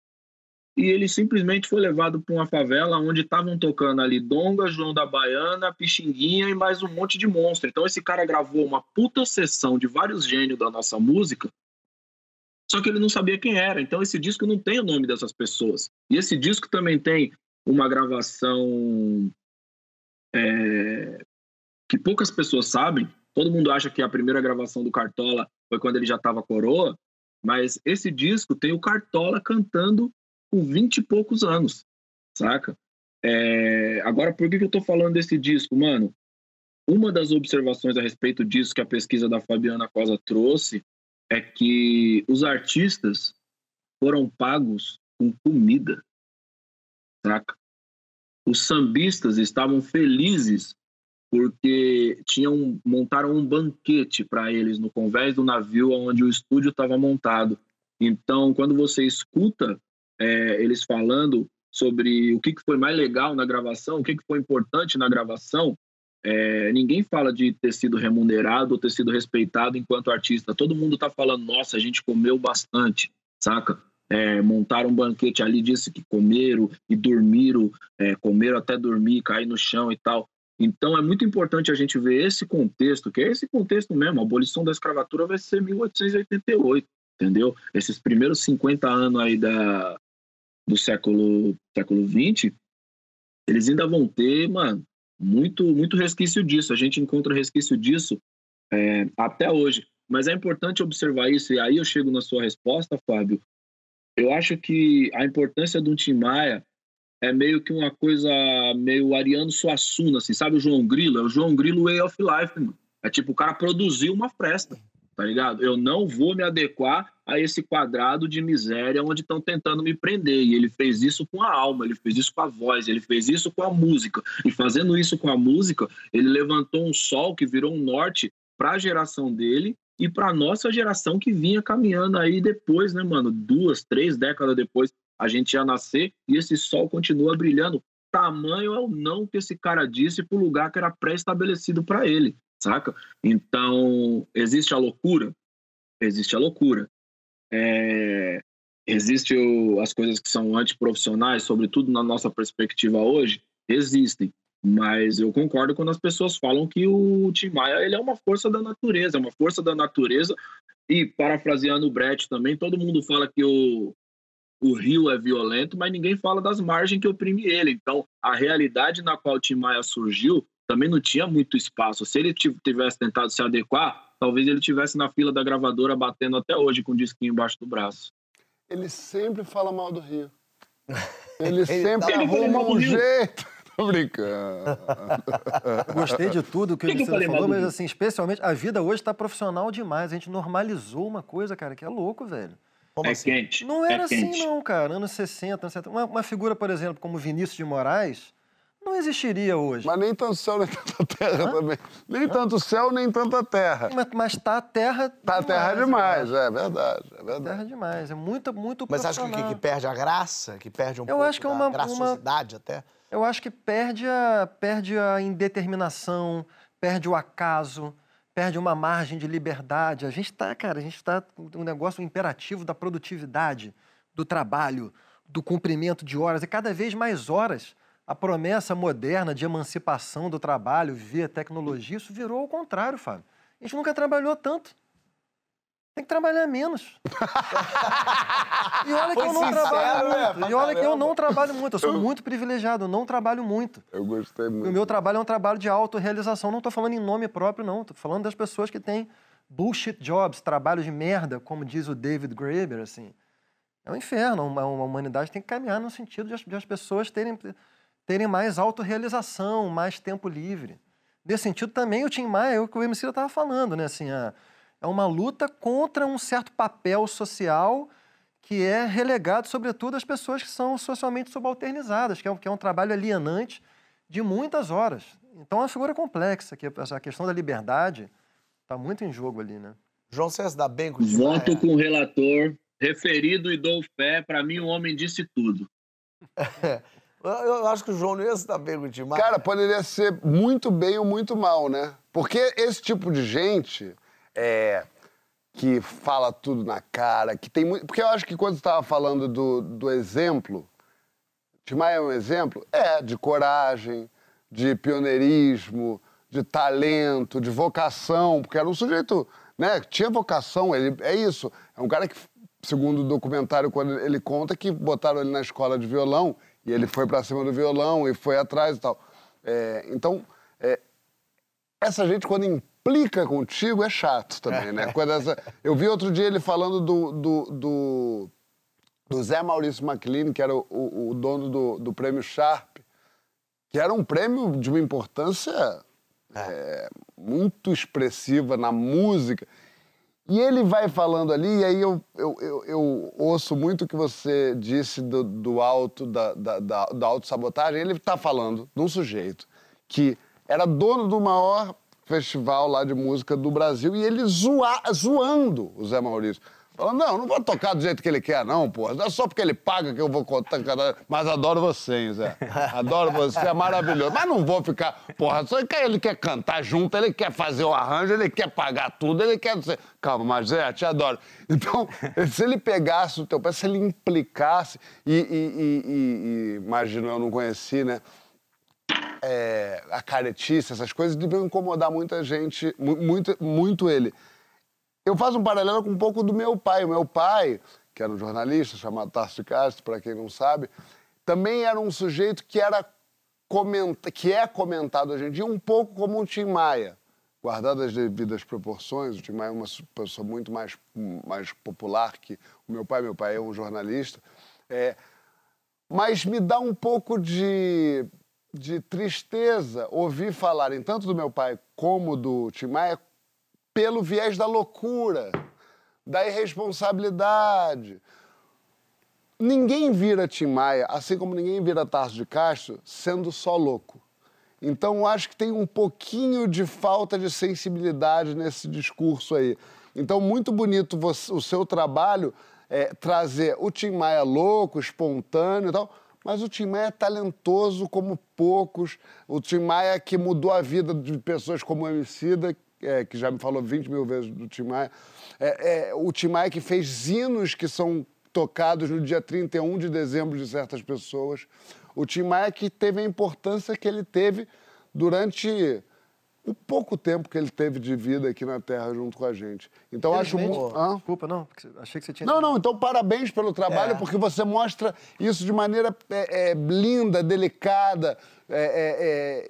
e ele simplesmente foi levado para uma favela onde estavam tocando ali Donga, João da Baiana, Pixinguinha e mais um monte de monstro. Então esse cara gravou uma puta sessão de vários gênios da nossa música, só que ele não sabia quem era. Então esse disco não tem o nome dessas pessoas. E esse disco também tem uma gravação é, que poucas pessoas sabem. Todo mundo acha que a primeira gravação do Cartola foi quando ele já estava coroa, mas esse disco tem o Cartola cantando com 20 e poucos anos, saca? É... Agora, por que, que eu tô falando desse disco, mano? Uma das observações a respeito disso que a pesquisa da Fabiana Cosa trouxe é que os artistas foram pagos com comida, saca? Os sambistas estavam felizes porque tinham montaram um banquete para eles no convés do navio onde o estúdio estava montado. Então, quando você escuta é, eles falando sobre o que, que foi mais legal na gravação, o que, que foi importante na gravação, é, ninguém fala de ter sido remunerado ou ter sido respeitado enquanto artista. Todo mundo tá falando, nossa, a gente comeu bastante, saca? É, montaram um banquete ali, disse que comeram e dormiram, é, comeram até dormir, cair no chão e tal. Então é muito importante a gente ver esse contexto, que é esse contexto mesmo. A abolição da escravatura vai ser 1888, entendeu? Esses primeiros 50 anos aí da, do século, século 20, eles ainda vão ter, mano, muito, muito resquício disso. A gente encontra resquício disso é, até hoje. Mas é importante observar isso, e aí eu chego na sua resposta, Fábio. Eu acho que a importância do Tim Maia é meio que uma coisa meio Ariano Suassuna, assim, sabe o João Grilo? É o João Grilo Way of Life, mano. É tipo, o cara produziu uma fresta tá ligado? Eu não vou me adequar a esse quadrado de miséria onde estão tentando me prender. E ele fez isso com a alma, ele fez isso com a voz, ele fez isso com a música. E fazendo isso com a música, ele levantou um sol que virou um norte para a geração dele e para a nossa geração que vinha caminhando aí depois, né, mano? Duas, três décadas depois, a gente ia nascer e esse sol continua brilhando. Tamanho é o não que esse cara disse para o lugar que era pré-estabelecido para ele saca? Então, existe a loucura? Existe a loucura. É, existe o, as coisas que são antiprofissionais, sobretudo na nossa perspectiva hoje? Existem. Mas eu concordo quando as pessoas falam que o Tim Maia ele é uma força da natureza, é uma força da natureza. E parafraseando o Brett também, todo mundo fala que o, o rio é violento, mas ninguém fala das margens que oprime ele. Então, a realidade na qual o Tim Maia surgiu também não tinha muito espaço. Se ele tivesse tentado se adequar, talvez ele tivesse na fila da gravadora batendo até hoje com o disquinho embaixo do braço. Ele sempre fala mal do Rio. Ele sempre ele arruma um jeito. Tô brincando. Gostei de tudo que, que você falou, mas assim, especialmente a vida hoje está profissional demais. A gente normalizou uma coisa, cara, que é louco, velho. Como é assim? quente. Não era é assim, quente. não, cara. Anos 60, anos 70. Uma, uma figura, por exemplo, como Vinícius de Moraes, não existiria hoje. Mas nem tanto céu, nem tanta terra Hã? também. Nem tanto céu, nem tanta terra. Mas, mas tá a terra Tá demais, terra demais, é verdade, é verdade. Terra demais, é muito, muito Mas acha que, que, que perde a graça? Que perde um Eu pouco acho que é uma, graciosidade uma, até? Eu acho que perde a, perde a indeterminação, perde o acaso, perde uma margem de liberdade. A gente está, cara, a gente está um negócio imperativo da produtividade, do trabalho, do cumprimento de horas, e cada vez mais horas a promessa moderna de emancipação do trabalho via tecnologia, isso virou ao contrário, Fábio. A gente nunca trabalhou tanto. Tem que trabalhar menos. e olha que Foi eu não sincero, trabalho né? muito. Pra E olha que eu caramba. não trabalho muito. Eu sou muito privilegiado, eu não trabalho muito. Eu gostei O muito. meu trabalho é um trabalho de autorrealização. Não estou falando em nome próprio, não. Estou falando das pessoas que têm bullshit jobs, trabalhos de merda, como diz o David Graeber, assim. É um inferno. Uma, uma humanidade tem que caminhar no sentido de as, de as pessoas terem, terem mais autorrealização, mais tempo livre. Nesse sentido, também o Tim Maia, é o que o MC estava falando, né? Assim, a- é uma luta contra um certo papel social que é relegado, sobretudo, às pessoas que são socialmente subalternizadas, que é, um- que é um trabalho alienante de muitas horas. Então, é uma figura complexa, que essa questão da liberdade está muito em jogo ali, né? João, se dá bem com Voto com o relator, referido e dou fé. Para mim, o homem disse tudo. Eu, acho que o João não ia se dar bem com o Tim Maia. Cara, poderia ser muito bem ou muito mal, né? Porque esse tipo de gente é, que fala tudo na cara, que tem muito. Porque eu acho que quando você estava falando do, do exemplo, Tim Maia é um exemplo? É, de coragem, de pioneirismo, de talento, de vocação, porque era um sujeito, né? que Tinha vocação, ele é isso. É um cara que, segundo o documentário, quando ele conta que botaram ele na escola de violão e ele foi pra cima do violão e foi atrás e tal. É, então, é, essa gente, quando implica contigo, é chato também, né? Quando essa- Eu vi outro dia ele falando do, do, do, do Zé Maurício McLean, que era o, o- o dono do, do prêmio Sharp, que era um prêmio de uma importância é, muito expressiva na música. E ele vai falando ali, e aí eu, eu, eu, eu ouço muito o que você disse do, do auto, da, da, da, da autossabotagem. Ele está falando de um sujeito que era dono do maior festival lá de música do Brasil e ele zoa, zoando o Zé Maurício. Falando, não, não vou tocar do jeito que ele quer, não, porra. Não é só porque ele paga que eu vou contar. Mas adoro você, hein, Zé. Adoro você, é maravilhoso. Mas não vou ficar, porra, só que ele quer cantar junto, ele quer fazer o arranjo, ele quer pagar tudo, ele quer. Calma, mas Zé, te adoro. Então, se ele pegasse o teu pé, se ele implicasse, e, e, e- e- imagino, eu não conheci, né? é, a caretice, essas coisas, deviam incomodar muita gente, mu- muito, muito ele. Eu faço um paralelo com um pouco do meu pai. O meu pai, que era um jornalista chamado Tarso Castro, para quem não sabe, também era um sujeito que era comenta, que é comentado hoje em dia um pouco como um Tim Maia. Guardadas as devidas proporções, o Tim Maia é uma pessoa muito mais, mais popular que o meu pai. Meu pai é um jornalista. É, mas me dá um pouco de, de tristeza ouvir falarem tanto do meu pai como do Tim Maia pelo viés da loucura, da irresponsabilidade. Ninguém vira Tim Maia, assim como ninguém vira Tarso de Castro, sendo só louco. Então, eu acho que tem um pouquinho de falta de sensibilidade nesse discurso aí. Então, muito bonito você- o seu trabalho é, trazer o Tim Maia louco, espontâneo e tal, mas o Tim Maia é talentoso como poucos. O Tim Maia que mudou a vida de pessoas como o Emicida, é, que já me falou 20 mil vezes do Tim Maia. É, é, o Tim Maia que fez hinos que são tocados no dia 31 de dezembro de certas pessoas. O Tim Maia que teve a importância que ele teve durante o pouco tempo que ele teve de vida aqui na Terra junto com a gente. Então, acho muito... Hã? Desculpa, não, achei que você tinha... Não, não, então parabéns pelo trabalho, É. porque você mostra isso de maneira é, é, linda, delicada é, é,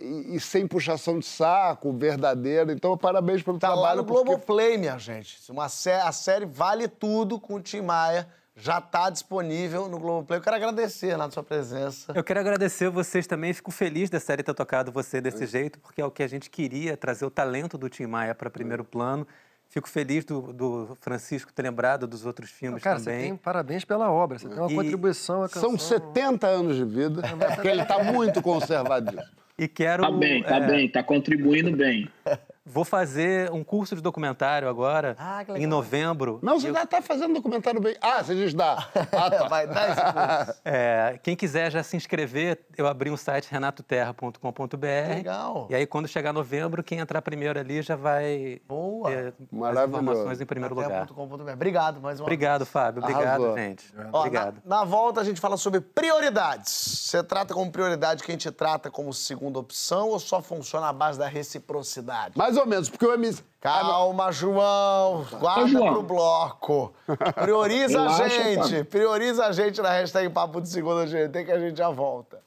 é, e, e sem puxação de saco, verdadeira. Então, parabéns pelo Tá lá trabalho. no porque- Globoplay, minha gente. Uma sé a série Vale Tudo com o Tim Maia já tá disponível no Globoplay. Eu quero agradecer, na sua presença. Eu quero agradecer vocês também. Fico feliz da série ter tocado você desse jeito, porque é o que a gente queria, trazer o talento do Tim Maia para primeiro plano. Fico feliz do, do Francisco ter lembrado dos outros filmes Cara, você também. tem parabéns pela obra, você tem uma E- contribuição à canção. São 70 anos de vida, porque ele está muito conservadíssimo. E quero. Tá bem, tá é, bem, tá contribuindo bem. Vou fazer um curso de documentário agora, Ah, que em novembro. Não, você Eu- já está fazendo documentário bem. Ah, você diz dá. Ah, tá. Vai dar esse curso. É, quem quiser já se inscrever, eu abri um site renatoterra.com.br. Legal. E aí, quando chegar novembro, quem entrar primeiro ali já vai Boa. ter as Maravilhoso. informações em primeiro lugar. Obrigado mais uma Obrigado, vez. Fábio. Obrigado, Arrasou. gente. Ó, Obrigado. Na, na volta a gente fala sobre prioridades. Você trata como prioridade quem te trata como segunda opção ou só funciona à base da reciprocidade? verdade. Mais ou menos, porque o MC... Calma, João. Guarda João. pro bloco. Prioriza a gente. Prioriza a gente na hashtag Papo de Segunda GT que a gente já volta.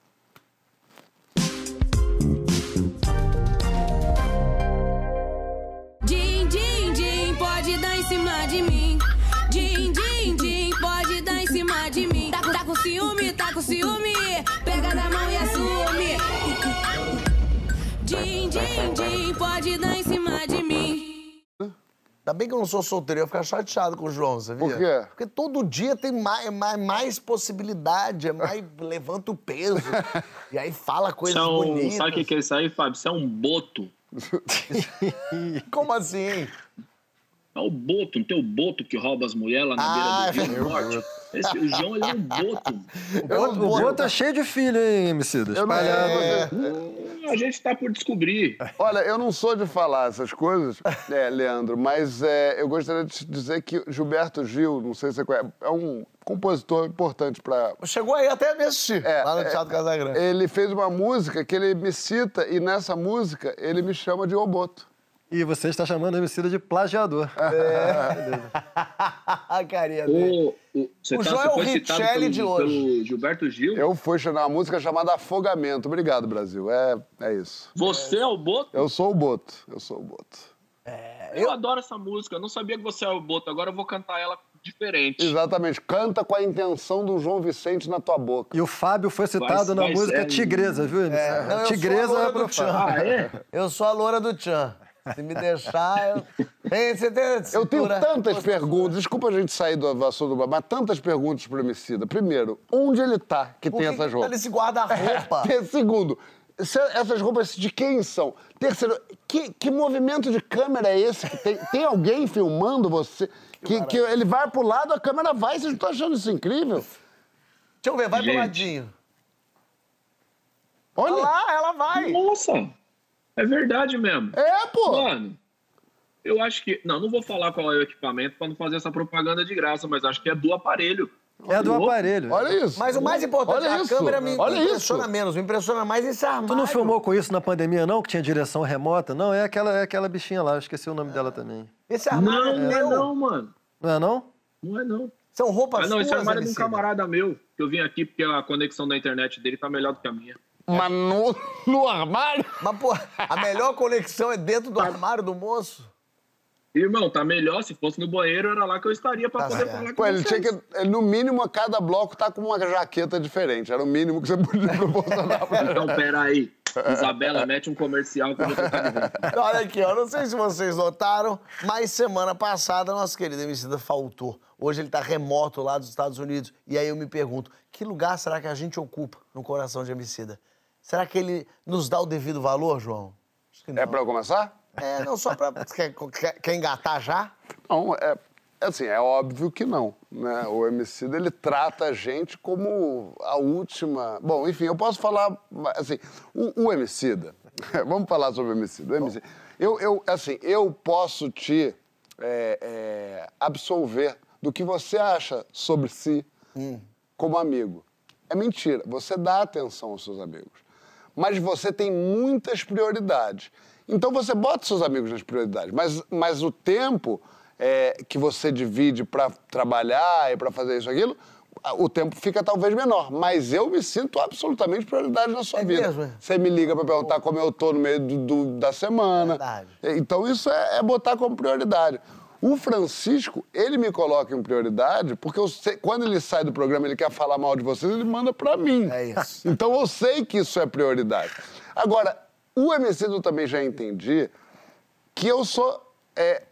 Din, din, din, pode dar em cima de mim. Din, pode dar em cima de mim. Ainda bem que eu não sou solteiro, eu ia ficar chateado com o João, você viu? Por quê? Porque todo dia tem mais, mais, mais possibilidade, é mais levanta o peso. e aí fala coisas Isso é bonitas. sabe o que que é isso aí, Fábio? Isso é um boto. Como assim? É o boto, não tem o boto que rouba as mulheres lá na Ah, beira do Rio Norte? Esse, o João, ele é um boto. O Boto é cheio de filho, hein, Emicida? Eu não- Espalhado. é, Hum, A gente tá por descobrir. Olha, eu não sou de falar essas coisas, é, Leandro, mas é, eu gostaria de te dizer que Gilberto Gil, não sei se você conhece, é um compositor importante para Chegou aí até me assistir, lá no Teatro Casagrande. Ele fez uma música que ele me cita e nessa música ele me chama de Oboto. E você está chamando o Emicida de plagiador. a carinha dele. O, O tá, João você é o Richelli de hoje. pelo Gilberto Gil. Eu fui chamar uma música chamada Afogamento. Obrigado, Brasil. É, é isso. Você é o boto? Eu sou o Boto. Eu sou o Boto. Eu adoro essa música. Eu não sabia que você é o boto. Agora eu vou cantar ela diferente. Exatamente. Canta com a intenção do João Vicente na tua boca. E o Fábio foi citado Vai- na vai música ser- Tigresa, viu? É, não, eu sou a Tigresa loura é pro Tchan. Fábio. Ah, é? Eu sou a loura do Tchan. Se me deixar, eu. Ei, você tem Eu tenho tantas perguntas, desculpa a gente sair do assunto, do- mas tantas perguntas pro Emicida. Primeiro, onde ele tá que Por tem que essas que tá roupas? nesse guarda-roupa? Ter- Segundo, se- essas roupas de quem são? Terceiro, que, que movimento de câmera é esse? que tem, tem alguém filmando você? Que, que ele vai pro lado, a câmera vai. Vocês não estão achando isso incrível? Deixa eu ver, vai pro Gente. ladinho. Olha. Olha lá, ela vai. Nossa! É verdade mesmo. É, pô. Mano, eu acho que. Não, não vou falar qual é o equipamento pra não fazer essa propaganda de graça, mas acho que é do aparelho. É do Louco. aparelho. Olha isso. Mas o mais importante, Olha a isso. câmera me Olha impressiona isso. menos. Me impressiona mais esse armário. Tu não filmou com isso na pandemia, não? Que tinha direção remota? Não, é aquela, é aquela bichinha lá, eu esqueci o nome dela também. Esse armário Não, é não é não, mano. Não é não? Não é não. São roupas Ah, não, esse suas, armário é de um camarada meu, que eu vim aqui porque a conexão da internet dele tá melhor do que a minha. Mas no, no armário? Mas, pô, a melhor conexão é dentro do armário do moço? Irmão, tá melhor. Se fosse no banheiro, era lá que eu estaria pra Tá poder certo. falar com Pô, ele vocês. tinha que, no mínimo, a cada bloco tá com uma jaqueta diferente. Era o mínimo que você podia proporcionar pra Então, peraí. Isabela, mete um comercial que eu de volta. Olha aqui, ó, não sei se vocês notaram, mas semana passada nosso querido Emicida faltou. Hoje ele tá remoto lá dos Estados Unidos. E aí eu me pergunto, que lugar será que a gente ocupa no coração de Emicida? Será que ele nos dá o devido valor, João? Acho que não. É pra eu começar? É, não, só pra... Quer, quer, quer engatar já? Não, é, assim, é óbvio que não. Né? O MC ele trata a gente como a última. Bom, enfim, eu posso falar assim, o, o Emicida, vamos falar sobre o Emicida. O Emicida. Eu, eu, assim, eu posso te é, é, absolver do que você acha sobre si como amigo. É mentira. Você dá atenção aos seus amigos. Mas você tem muitas prioridades. Então você bota seus amigos nas prioridades. Mas, mas o tempo é, que você divide para trabalhar e para fazer isso aquilo, o tempo fica talvez menor. Mas eu me sinto absolutamente prioridade na sua É vida. mesmo, é? Você me liga para perguntar como eu tô no meio do- do- da semana. Verdade. Então isso é, é botar como prioridade. O Francisco, ele me coloca em prioridade porque eu sei- quando ele sai do programa ele quer falar mal de vocês, ele manda pra mim. É isso. Então eu sei que isso é prioridade. Agora, o MC eu também já entendi que eu sou é,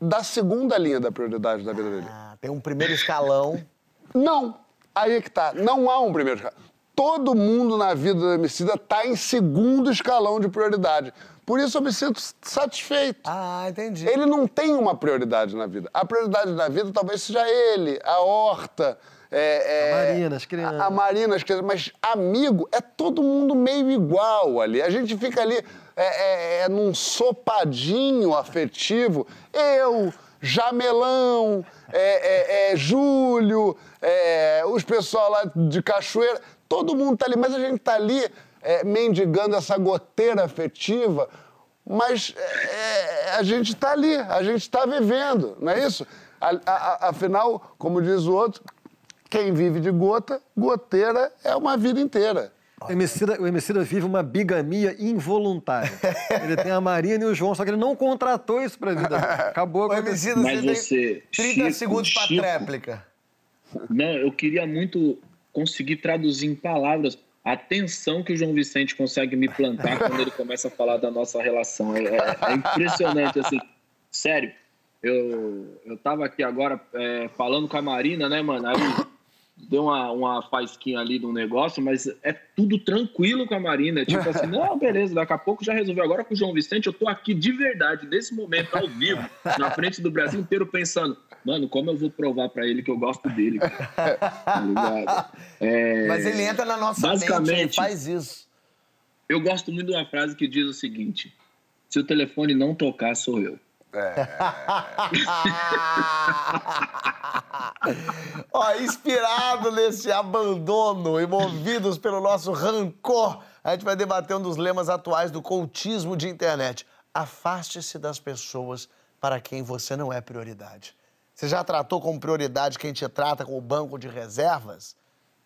da segunda linha da prioridade da vida dele. Ah, tem um primeiro escalão. Não. Aí é que tá. Não há um primeiro escalão. Todo mundo na vida do Emicida tá em segundo escalão de prioridade. Por isso eu me sinto satisfeito. Ah, entendi. Ele não tem uma prioridade na vida. A prioridade na vida talvez seja ele, a horta. é, é, A Marina, as crianças. A, a Marina, as crianças. Mas amigo é todo mundo meio igual ali. A gente fica ali é, é, é, num sopadinho afetivo. Eu, Jamelão, é, é, é, Júlio, é, os pessoal lá de Cachoeira. Todo mundo tá ali, mas a gente tá ali é, mendigando essa goteira afetiva mas é, a gente está ali, a gente está vivendo, não é isso? A- a- a- afinal, como diz o outro, quem vive de gota, goteira é uma vida inteira. O Emicida, o Emicida vive uma bigamia involuntária. Ele tem a Marina e o João, só que ele não contratou isso pra vida. Acabou O com Emicida, Mas você você, tem 30 Chico, segundos pra Chico. tréplica. Não, eu queria muito conseguir traduzir em palavras a tensão que o João Vicente consegue me plantar quando ele começa a falar da nossa relação. É, é- é impressionante, assim. Sério, eu, eu tava aqui agora é, falando com a Marina, né, mano? Aí deu uma, uma faisquinha ali do negócio, mas é tudo tranquilo com a Marina. É tipo assim, não, beleza, daqui a pouco já resolveu. Agora com o João Vicente, eu tô aqui de verdade, nesse momento, ao vivo, na frente do Brasil inteiro, pensando, mano, como eu vou provar pra ele que eu gosto dele? Tá ligado? É, Mas ele entra na nossa mente, ele basicamente, faz isso. Eu gosto muito de uma frase que diz o seguinte: se o telefone não tocar, sou eu. Ó, inspirado nesse abandono e movidos pelo nosso rancor, a gente vai debater um dos lemas atuais do cultismo de internet. Afaste-se das pessoas para quem você não é prioridade. Você já tratou como prioridade quem te trata com o banco de reservas?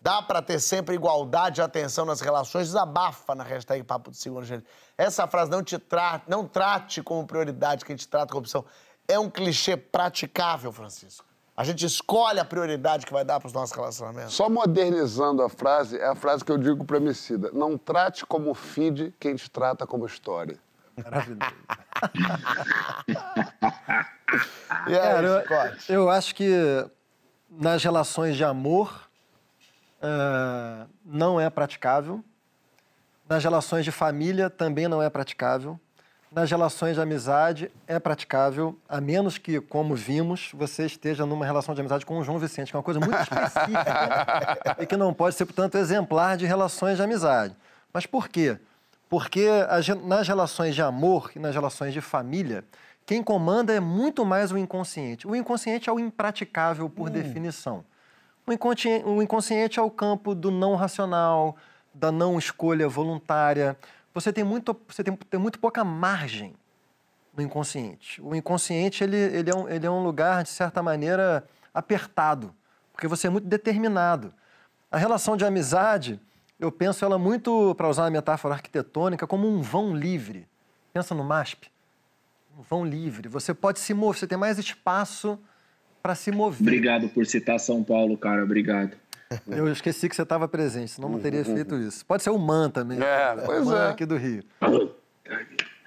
Dá para ter sempre igualdade de atenção nas relações? Desabafa na hashtag Papo de Segunda, gente. Essa frase, não, te tra não trate como prioridade quem te trata com opção, é um clichê praticável, Francisco. A gente escolhe a prioridade que vai dar para os nossos relacionamentos. Só modernizando a frase, é a frase que eu digo para Emicida. Não trate como feed quem te trata como história. E aí, Cara, eu, eu acho que nas relações de amor ah, não é praticável. Nas relações de família também não é praticável. Nas relações de amizade é praticável, a menos que, como vimos, você esteja numa relação de amizade com o João Vicente, que é uma coisa muito específica e que não pode ser, portanto, exemplar de relações de amizade. Mas por quê? Porque nas relações de amor e nas relações de família, quem comanda é muito mais o inconsciente. O inconsciente é o impraticável por definição. O inconsciente, é o campo do não racional, da não escolha voluntária. Você tem muito, você tem, tem muito pouca margem no inconsciente. O inconsciente ele, ele, é um, ele é um lugar, de certa maneira, apertado, porque você é muito determinado. A relação de amizade, eu penso ela muito, para usar uma metáfora arquitetônica, como um vão livre. Pensa no MASP. Um vão livre. Você pode se mover, você tem mais espaço para se mover. Obrigado por citar São Paulo, cara. Obrigado. Eu esqueci que você estava presente, senão não teria feito isso. Pode ser o MAN também. É, pois MAN é. aqui do Rio.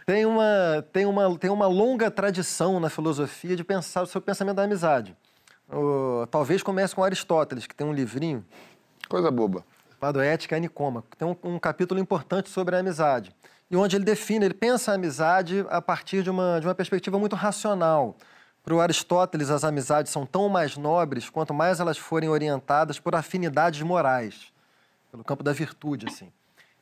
Tem uma, tem, uma, tem uma longa tradição na filosofia de pensar o pensamento da amizade. O- talvez comece com Aristóteles, que tem um livrinho Coisa boba. chamado Ética e Nicoma, que tem um, um capítulo importante sobre a amizade. E onde ele define, ele pensa a amizade a partir de uma, de uma perspectiva muito racional. Para o Aristóteles, as amizades são tão mais nobres quanto mais elas forem orientadas por afinidades morais, pelo campo da virtude, assim.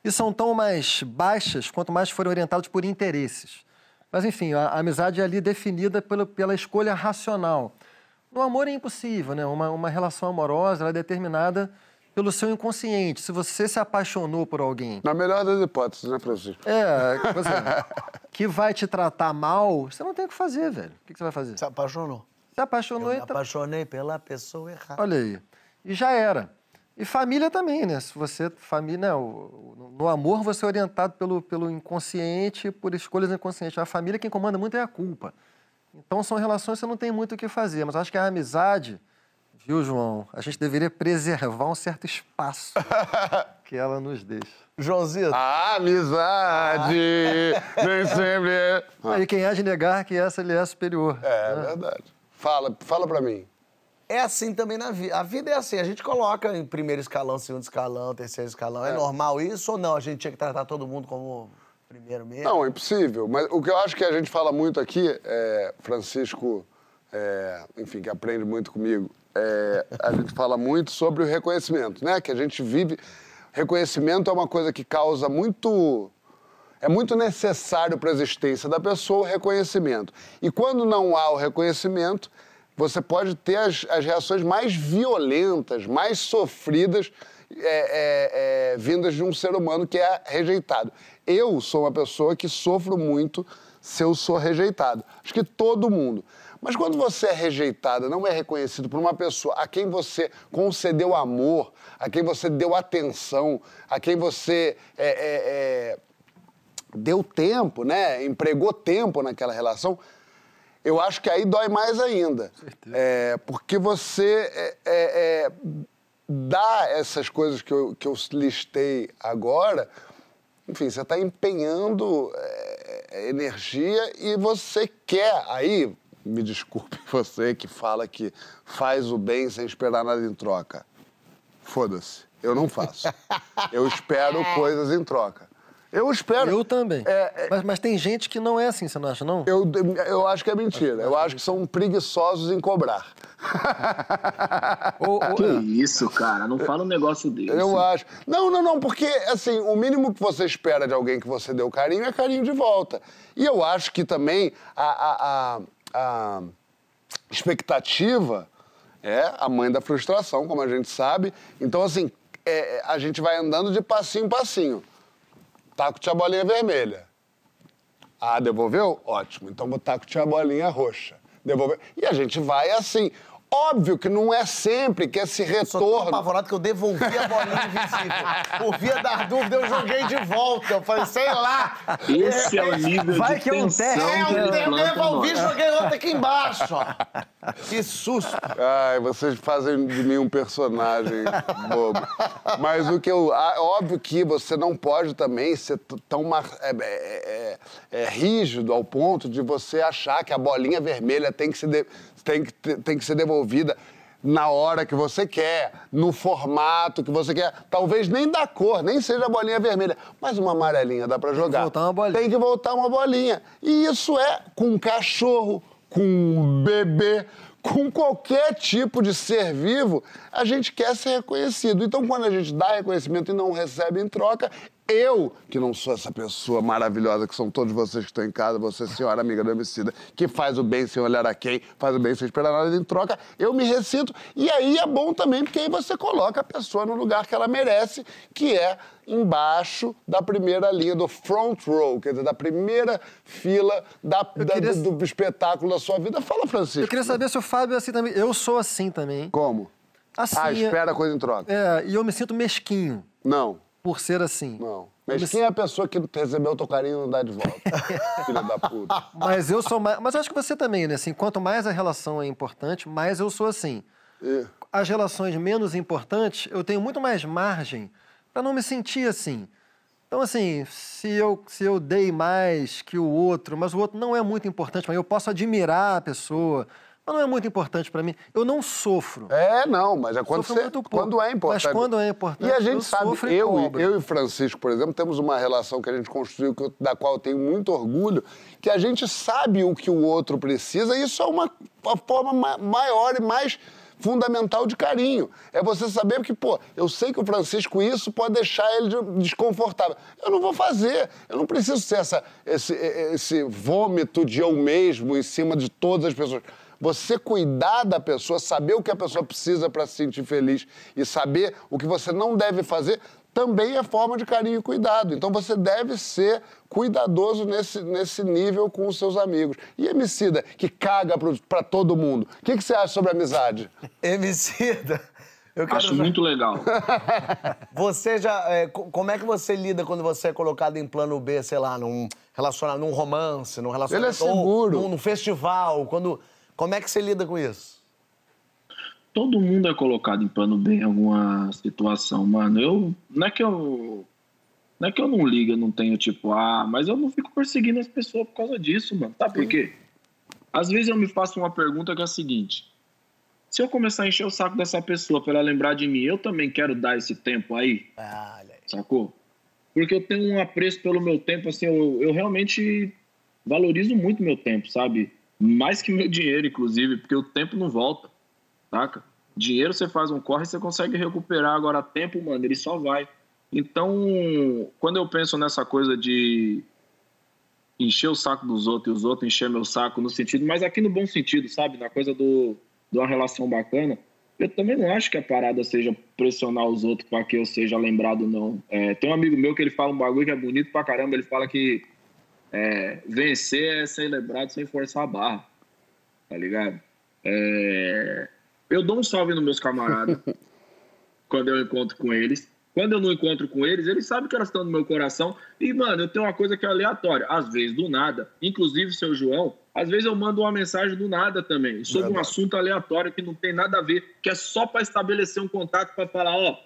E são tão mais baixas quanto mais forem orientadas por interesses. Mas, enfim, a, a amizade é ali definida pela, pela escolha racional. No amor é impossível, né? Uma, uma relação amorosa é determinada pelo seu inconsciente. Se você se apaixonou por alguém Na melhor das hipóteses, né, Francisco? é, por exemplo, que vai te tratar mal, você não tem o que fazer, velho. O que, você vai fazer? Se apaixonou. Se apaixonou Eu e me tá- apaixonei pela pessoa errada. Olha aí. E já era. E família também, né? Se você, família, né? o- o- no amor você é orientado pelo, pelo inconsciente, por escolhas inconscientes. A família, quem comanda muito é a culpa. Então são relações que você não tem muito o que fazer. Mas eu acho que a amizade, viu, João? A gente deveria preservar um certo espaço que ela nos deixa. Joãozito, A amizade nem sempre é... Aí quem há de negar que essa lhe é superior. É, é verdade. Fala, fala pra mim. é assim também na vida. A vida é assim, a gente coloca em primeiro escalão, segundo escalão, terceiro escalão. É, normal isso ou não? A gente tinha que tratar todo mundo como primeiro mesmo? Não, é impossível. Mas o que eu acho que a gente fala muito aqui, é, Francisco, é, enfim, que aprende muito comigo, é, a gente fala muito sobre o reconhecimento, né? Que a gente vive. Reconhecimento é uma coisa que causa muito. É muito necessário para a existência da pessoa o reconhecimento. E quando não há o reconhecimento, você pode ter as, as reações mais violentas, mais sofridas, é, é, é, vindas de um ser humano que é rejeitado. eu sou uma pessoa que sofro muito se eu sou rejeitado. Acho que todo mundo. Mas quando você é rejeitado, não é reconhecido por uma pessoa a quem você concedeu amor, a quem você deu atenção, a quem você é, é, é, deu tempo, né? Empregou tempo naquela relação, eu acho que aí dói mais ainda. É, porque você é, dá essas coisas que eu, que eu listei agora, enfim, você está empenhando é, energia e você quer, aí, me desculpe você que fala que faz o bem sem esperar nada em troca. Foda-se, eu não faço. Eu espero coisas em troca. Eu espero. Eu também. Mas, mas tem gente que não é assim, você não acha, não? Eu, eu acho que é mentira. Eu acho que são preguiçosos em cobrar. Que isso, cara? Não fala um negócio desse. Eu acho. Não, não, não, porque, assim, o mínimo que você espera de alguém que você deu carinho é carinho de volta. E eu acho que também a, a, a, a expectativa é a mãe da frustração, como a gente sabe. Então, assim, é, a gente vai andando de passinho em passinho. Taco-te a bolinha vermelha. Ah, devolveu? Ótimo. Então taco-te a bolinha roxa. Devolveu. E a gente vai assim. Óbvio que não é sempre que esse Só tô retorno. apavorado que eu devolvi a bolinha invisível. Por via das dúvidas, eu joguei de volta. Eu falei, sei lá. Esse é o nível Vai de que é um tensão. É, eu o planta devolvi e nós. joguei outra aqui embaixo, ó. Que susto. Ai, vocês fazem de mim um personagem bobo. Mas o que eu. Óbvio que você não pode também ser tão mar- é, é- é- é rígido ao ponto de você achar que a bolinha vermelha tem que ser, de- tem que, tem que ser devolvida na hora que você quer, no formato que você quer. Talvez nem da cor, nem seja a bolinha vermelha, mas uma amarelinha dá pra jogar. voltar uma bolinha. Tem que voltar uma bolinha. E isso é com um cachorro, com um bebê, com qualquer tipo de ser vivo, a gente quer ser reconhecido. Então, quando a gente dá reconhecimento e não recebe em troca, eu, que não sou essa pessoa maravilhosa que são todos vocês que estão em casa, você, senhora amiga do homicida, que faz o bem sem olhar a quem, faz o bem sem esperar nada em troca, eu me ressinto. E aí é bom também, porque aí você coloca a pessoa no lugar que ela merece, que é embaixo da primeira linha, do front row, quer dizer, da primeira fila da, da- queria- do, do espetáculo da sua vida. Fala, Francisco. Eu queria saber se o Fábio é assim também. Eu sou assim também. Como? Assim, ah, espera a coisa em troca. É, e eu me sinto mesquinho Não, por ser assim. não. Mas quem é a pessoa que recebeu o teu carinho e não dá de volta? Filha da puta. Mas eu sou mais. Mas acho que você também, né? Assim, quanto mais a relação é importante, mais eu sou assim. E- As relações menos importantes, eu tenho muito mais margem para não me sentir assim. Então, assim, se eu, se eu dei mais que o outro, mas o outro não é muito importante mim, eu posso admirar a pessoa, mas não é muito importante para mim, eu não sofro. É, não, mas é quando, Sofro você- quando é importante. Mas quando é importante, E a eu gente sabe, sofro eu, e- eu e Francisco, por exemplo, temos uma relação que a gente construiu, eu- da qual eu tenho muito orgulho, que a gente sabe o que o outro precisa, e isso é uma, uma forma ma- maior e mais fundamental de carinho. É você saber que, pô, eu sei que o Francisco isso pode deixar ele de- desconfortável. Eu não vou fazer. Eu não preciso ser essa, esse, esse vômito de eu mesmo em cima de todas as pessoas. Você cuidar da pessoa, saber o que a pessoa precisa para se sentir feliz e saber o que você não deve fazer, também é forma de carinho e cuidado. Então você deve ser cuidadoso nesse, nesse nível com os seus amigos. E Emicida, que caga para todo mundo. O que, que você acha sobre amizade? Emicida, eu quero Acho muito legal. Você já. é, co- como é que você lida quando você é colocado em plano B, sei lá, num relacionamento, num romance, num relacionamento. Ele é seguro. Ou num, num festival, quando. Como é que você lida com isso? Todo mundo é colocado em plano B em alguma situação, mano. Eu. Não é que eu. Não é que eu não ligo, eu não tenho tipo, ah, mas eu não fico perseguindo as pessoas por causa disso, mano. Sabe por quê? Às vezes eu me faço uma pergunta que é a seguinte: se eu começar a encher o saco dessa pessoa pra ela lembrar de mim, eu também quero dar esse tempo aí, Ah, aí. sacou? Porque eu tenho um apreço pelo meu tempo, assim, eu, eu realmente valorizo muito meu tempo, sabe? Mais que meu dinheiro, inclusive, porque o tempo não volta, saca? Dinheiro você faz um corre você consegue recuperar, agora tempo, mano, ele só vai. Então, quando eu penso nessa coisa de encher o saco dos outros e os outros encher meu saco no sentido, mas aqui no bom sentido, sabe? Na coisa do, de uma relação bacana, eu também não acho que a parada seja pressionar os outros para que eu seja lembrado, não. É, tem um amigo meu que ele fala um bagulho que é bonito pra caramba. Ele fala que é, vencer é ser lembrado sem forçar a barra, tá ligado? É, eu dou um salve nos meus camaradas quando eu encontro com eles. Quando eu não encontro com eles, eles sabem que elas estão no meu coração. E, mano, eu tenho uma coisa que é aleatória. Às vezes, do nada. Inclusive, seu João, às vezes eu mando uma mensagem do nada também, sobre um assunto aleatório que não tem nada a ver, que é só para estabelecer um contato para falar, ó,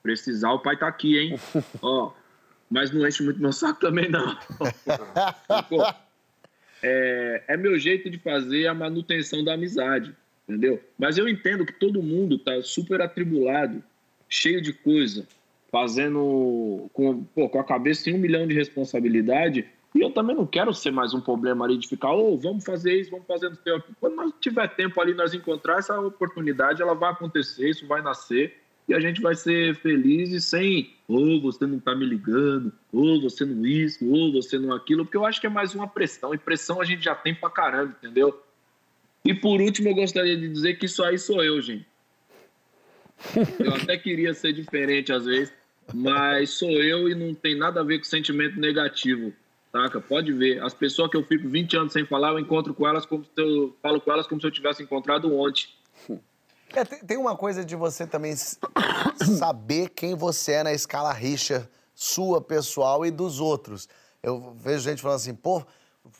precisar, o pai tá aqui, hein? ó, mas não enche muito meu saco também, não. É, é meu jeito de fazer a manutenção da amizade, entendeu? Mas eu entendo que todo mundo tá super atribulado, cheio de coisa, fazendo com, pô, com a cabeça em um milhão de responsabilidade. E eu também não quero ser mais um problema ali de ficar, ô, vamos fazer isso, vamos fazer no tempo. Quando nós tiver tempo ali, nós encontrar essa oportunidade, ela vai acontecer, isso vai nascer e a gente vai ser feliz e sem, ou você não tá me ligando, ou você não isso, ou você não aquilo, porque eu acho que é mais uma pressão, e pressão a gente já tem pra caramba, entendeu? E por último, eu gostaria de dizer que isso aí sou eu, gente. Eu até queria ser diferente às vezes, mas sou eu e não tem nada a ver com sentimento negativo, saca? Pode ver. As pessoas que eu fico 20 anos sem falar, eu encontro com elas como se eu falo com elas como se eu tivesse encontrado ontem. É, tem, tem uma coisa de você também saber quem você é na escala rixa sua, pessoal e dos outros. Eu vejo gente falando assim, pô,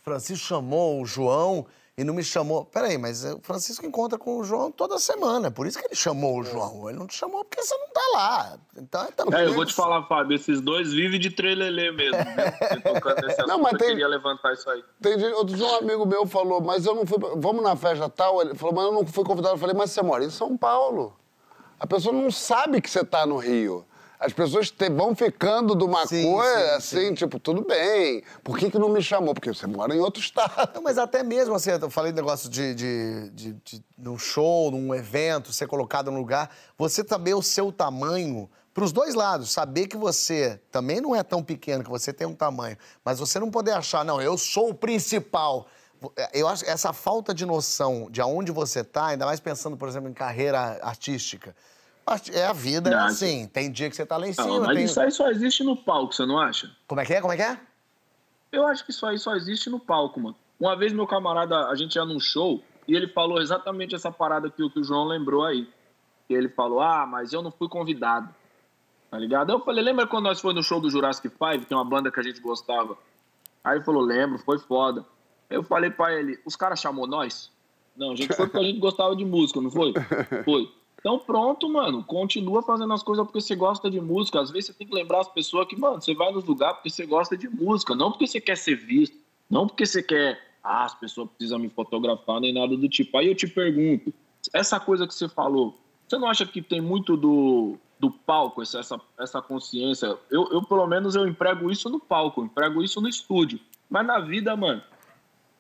Francisco chamou o João e não me chamou. Peraí, mas o Francisco encontra com o João toda semana, por isso que ele chamou o João. Ele não te chamou porque você não tá lá. Então é também. É, eu vou te falar, Fábio, esses dois vivem de trelelê mesmo, tocando assunto, Não, mas eu tem- queria levantar isso aí. Tem outro dia um amigo meu falou, mas eu não fui. Vamos na festa tal? Ele falou, mas eu não fui convidado. Eu falei, mas você mora em São Paulo. A pessoa não sabe que você tá no Rio. As pessoas te- vão ficando de uma Sim, coisa sim, assim, tipo, tudo bem. Por que, que não me chamou? Porque você mora em outro estado. Não, mas até mesmo assim, eu falei do negócio de, de, de, de num show, num evento, ser colocado num lugar, você saber o seu tamanho, para os dois lados, saber que você também não é tão pequeno, que você tem um tamanho, mas você não poder achar, não, eu sou o principal. Eu acho que essa falta de noção de aonde você tá, ainda mais pensando, por exemplo, em carreira artística, é a vida, é assim, tem dia que você tá lá em Não, cima, mas tem... isso aí só existe no palco, você não acha? Como é que é, como é que é? Eu acho que isso aí só existe no palco, mano. Uma vez meu camarada, a gente ia num show e ele falou exatamente essa parada que, o- que o João lembrou aí. E ele falou, ah, mas eu não fui convidado. Tá ligado? Eu falei, lembra quando nós fomos no show do Jurassic Five, que é uma banda que a gente gostava? Aí ele falou, lembro, foi foda. Eu falei pra ele, os caras chamou nós? Não, a gente foi porque a gente gostava de música, não foi? Foi. Então pronto, mano, continua fazendo as coisas porque você gosta de música. Às vezes você tem que lembrar as pessoas que, mano, você vai nos lugares porque você gosta de música, não porque você quer ser visto, não porque você quer, ah, as pessoas precisam me fotografar, nem nada do tipo. Aí eu te pergunto, essa coisa que você falou, você não acha que tem muito do, do palco, essa, essa, consciência? Eu, eu, pelo menos, eu emprego isso no palco, eu emprego isso no estúdio. Mas na vida, mano,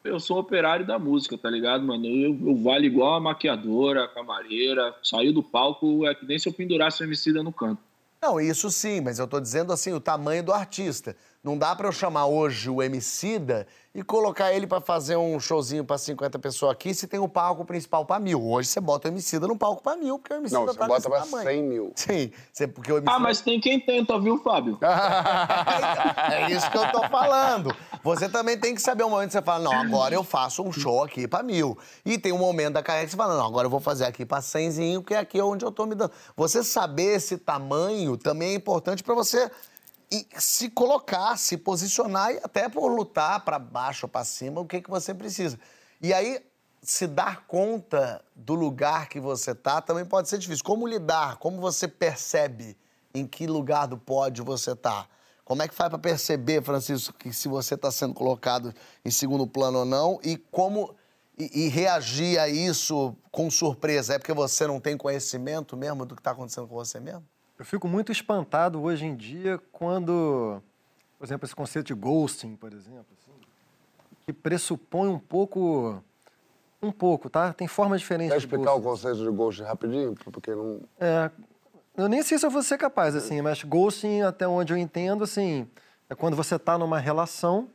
eu sou operário da música, tá ligado, mano? Eu, eu valho igual a maquiadora, a camareira. Saiu do palco, é que nem se eu pendurasse o Emicida no canto. Não, isso sim, mas eu tô dizendo assim, o tamanho do artista. Não dá pra eu chamar hoje o Emicida e colocar ele pra fazer um showzinho pra 50 pessoas aqui se tem o palco principal pra mil. Hoje você bota o Emicida no palco pra mil, porque o Emicida Não, você tá bota pra tamanho. 100 mil. Sim, você- porque o Emicida... Ah, mas tem quem tenta, viu, Fábio? É isso que eu tô falando. Você também tem que saber o momento que você fala, não, agora eu faço um show aqui pra mil. E tem um momento da carreira que você fala, não, agora eu vou fazer aqui pra cenzinho, porque é aqui onde eu tô me dando. Você saber esse tamanho também é importante pra você e se colocar, se posicionar e até por lutar pra baixo ou pra cima, o que, que você precisa. E aí, se dar conta do lugar que você tá também pode ser difícil. Como lidar? Como você percebe em que lugar do pódio você tá? Como é que faz para perceber, Francisco, que se você está sendo colocado em segundo plano ou não e como e, e reagir a isso com surpresa? É porque você não tem conhecimento mesmo do que está acontecendo com você mesmo? Eu fico muito espantado hoje em dia quando, por exemplo, esse conceito de ghosting, por exemplo, assim, que pressupõe um pouco, um pouco, tá? Tem formas diferentes Quer de explicar o ghosting. conceito de ghost rapidinho? Porque não. É, eu nem sei se eu vou ser capaz, assim, mas ghosting, até onde eu entendo, assim, é quando você está numa relação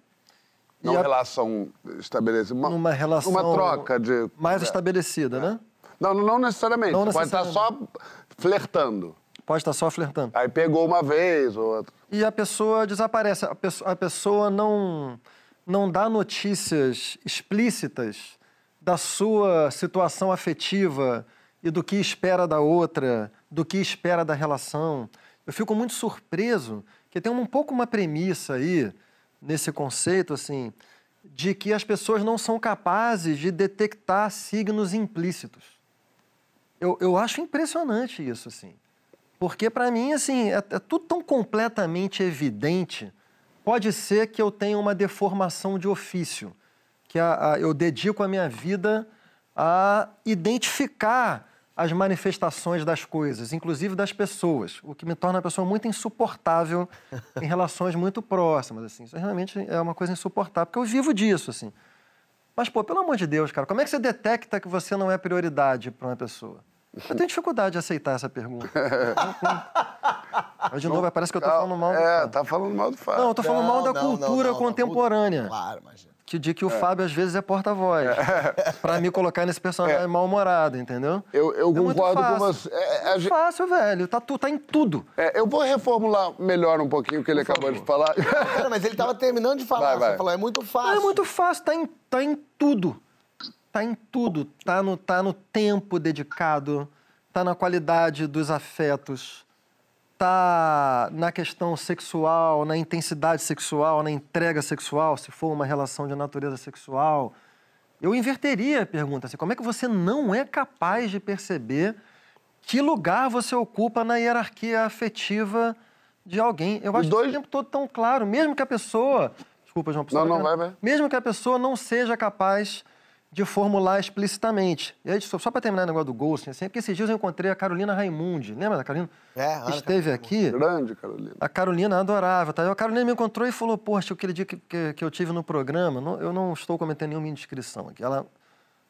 Não a- relação estabelecida. Uma, numa relação Uma troca de. mais é. estabelecida, né? Não, não, necessariamente. Não Você pode estar só flertando. Pode estar só flertando. Aí pegou uma vez ou outra. E a pessoa desaparece. A pessoa, a pessoa não, não dá notícias explícitas da sua situação afetiva e do que espera da outra, do que espera da relação. Eu fico muito surpreso que tem um pouco uma premissa aí nesse conceito assim de que as pessoas não são capazes de detectar signos implícitos. Eu, eu acho impressionante isso assim. Porque para mim, assim, é, é tudo tão completamente evidente. Pode ser que eu tenha uma deformação de ofício, que a, a, eu dedico a minha vida a identificar as manifestações das coisas, inclusive das pessoas, o que me torna uma pessoa muito insuportável em relações muito próximas, assim. Isso realmente é uma coisa insuportável, porque eu vivo disso, assim. Mas, pô, pelo amor de Deus, cara, como é que você detecta que você não é prioridade para uma pessoa? Eu tenho dificuldade de aceitar essa pergunta. Mas, de novo, parece que eu tô falando mal do É, tá falando mal do Fábio. Não, eu tô falando mal da Não, não, cultura não, não, contemporânea. Claro, imagina. Que de que o Fábio, às vezes, é porta-voz. Pra me colocar nesse personagem mal-humorado, entendeu? Eu, eu É concordo com você. É, é, É gente- fácil, velho. Tá, tu, tá em tudo. é, eu vou reformular melhor um pouquinho o que ele acabou de falar. Cara, mas ele tava terminando de falar. Vai, vai. Você falou, é muito Não, fácil. é muito fácil, tá em, tá em tudo. Tá em tudo. Tá no, tá no tempo dedicado, tá na qualidade dos afetos, tá na questão sexual, na intensidade sexual, na entrega sexual, se for uma relação de natureza sexual. Eu inverteria a pergunta assim: como é que você não é capaz de perceber que lugar você ocupa na hierarquia afetiva de alguém? Eu acho dois- que o tempo todo tão claro, mesmo que a pessoa. Desculpa, João, Não, não, vai, vai. Mesmo que a pessoa não seja capaz de formular explicitamente. E aí, só, só para terminar o negócio do ghosting, assim, é porque esses dias eu encontrei a Carolina Raimundi. Lembra da Carolina? É, Ana Que esteve aqui. Grande, Carolina. A Carolina adorável, tá? E a Carolina me encontrou e falou, poxa, aquele dia que, que, que eu tive no programa, não- eu não estou cometendo nenhuma indiscrição aqui. Ela,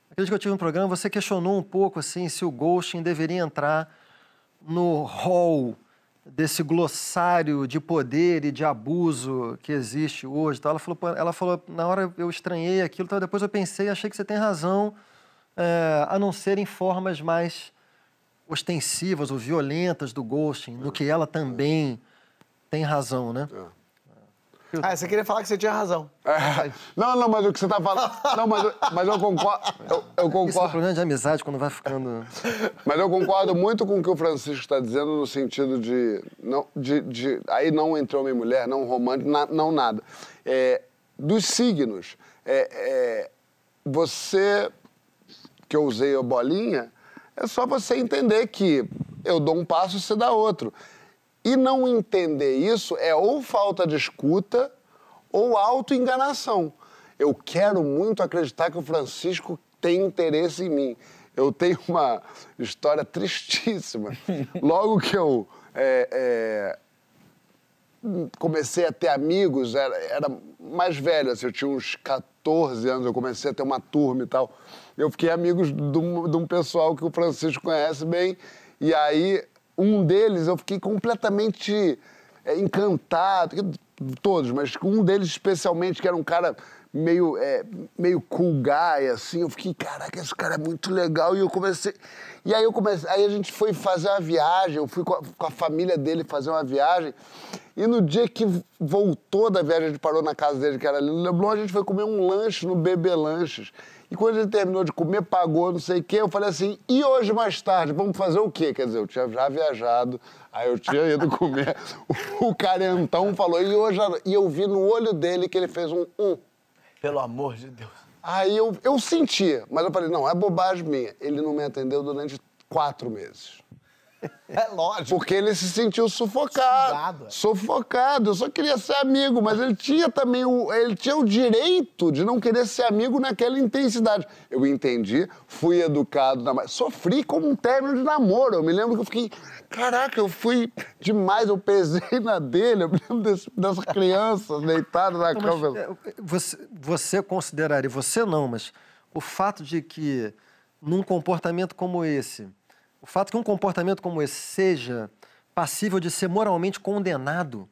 aquele dia que eu tive no programa, você questionou um pouco, assim, se o ghosting deveria entrar no hall desse glossário de poder e de abuso que existe hoje. Ela falou, ela falou, na hora eu estranhei aquilo, então depois eu pensei, achei que você tem razão, é, a não ser em formas mais ostensivas ou violentas do ghosting, no que ela também tem razão, né? Ah, você queria falar que você tinha razão. É. Não, não, mas o que você tá falando. Não, mas, eu- mas eu concordo. Eu, eu Isso é um concordo. problema de amizade quando vai ficando. Mas eu concordo muito com o que o Francisco está dizendo no sentido de, não, de, de- aí não entre homem e mulher, não romântico, na- não nada. É, dos signos, é, é, você que eu usei a bolinha, é só você entender que eu dou um passo, você dá outro. E não entender isso é ou falta de escuta ou autoenganação. Eu quero muito acreditar que o Francisco tem interesse em mim. Eu tenho uma história tristíssima. Logo que eu é, é, comecei a ter amigos, era, era mais velho, assim, eu tinha uns 14 anos, eu comecei a ter uma turma e tal. Eu fiquei amigos de um, de um pessoal que o Francisco conhece bem, e aí um deles eu fiquei completamente é, encantado, todos, mas um deles especialmente, que era um cara meio, é, meio cool guy, assim, eu fiquei, caraca, esse cara é muito legal, e eu comecei... E aí eu comecei, aí a gente foi fazer uma viagem, eu fui com a, com a família dele fazer uma viagem, e no dia que voltou da viagem, a gente parou na casa dele, que era ali no Leblon, a gente foi comer um lanche no Bebê Lanches. E quando ele terminou de comer, pagou, não sei o quê, eu falei assim, e hoje mais tarde, vamos fazer o quê? Quer dizer, eu tinha já viajado, aí eu tinha ido comer. O carentão falou, e hoje... E eu vi no olho dele que ele fez um... um. Pelo amor de Deus. Aí eu, eu senti, mas eu falei, não, é bobagem minha. Ele não me atendeu durante quatro meses. É lógico. Porque ele se sentiu sufocado. Sugado, é. Sufocado. Eu só queria ser amigo, mas ele tinha também o, ele tinha o direito de não querer ser amigo naquela intensidade. Eu entendi, fui educado, na, sofri como um término de namoro. Eu me lembro que eu fiquei, caraca, eu fui demais, eu pesei na dele. Eu me lembro desse, das crianças deitadas na Então, cama. mas, é, você, você consideraria, você não, mas o fato de que num comportamento como esse, o fato que um comportamento como esse seja passível de ser moralmente condenado,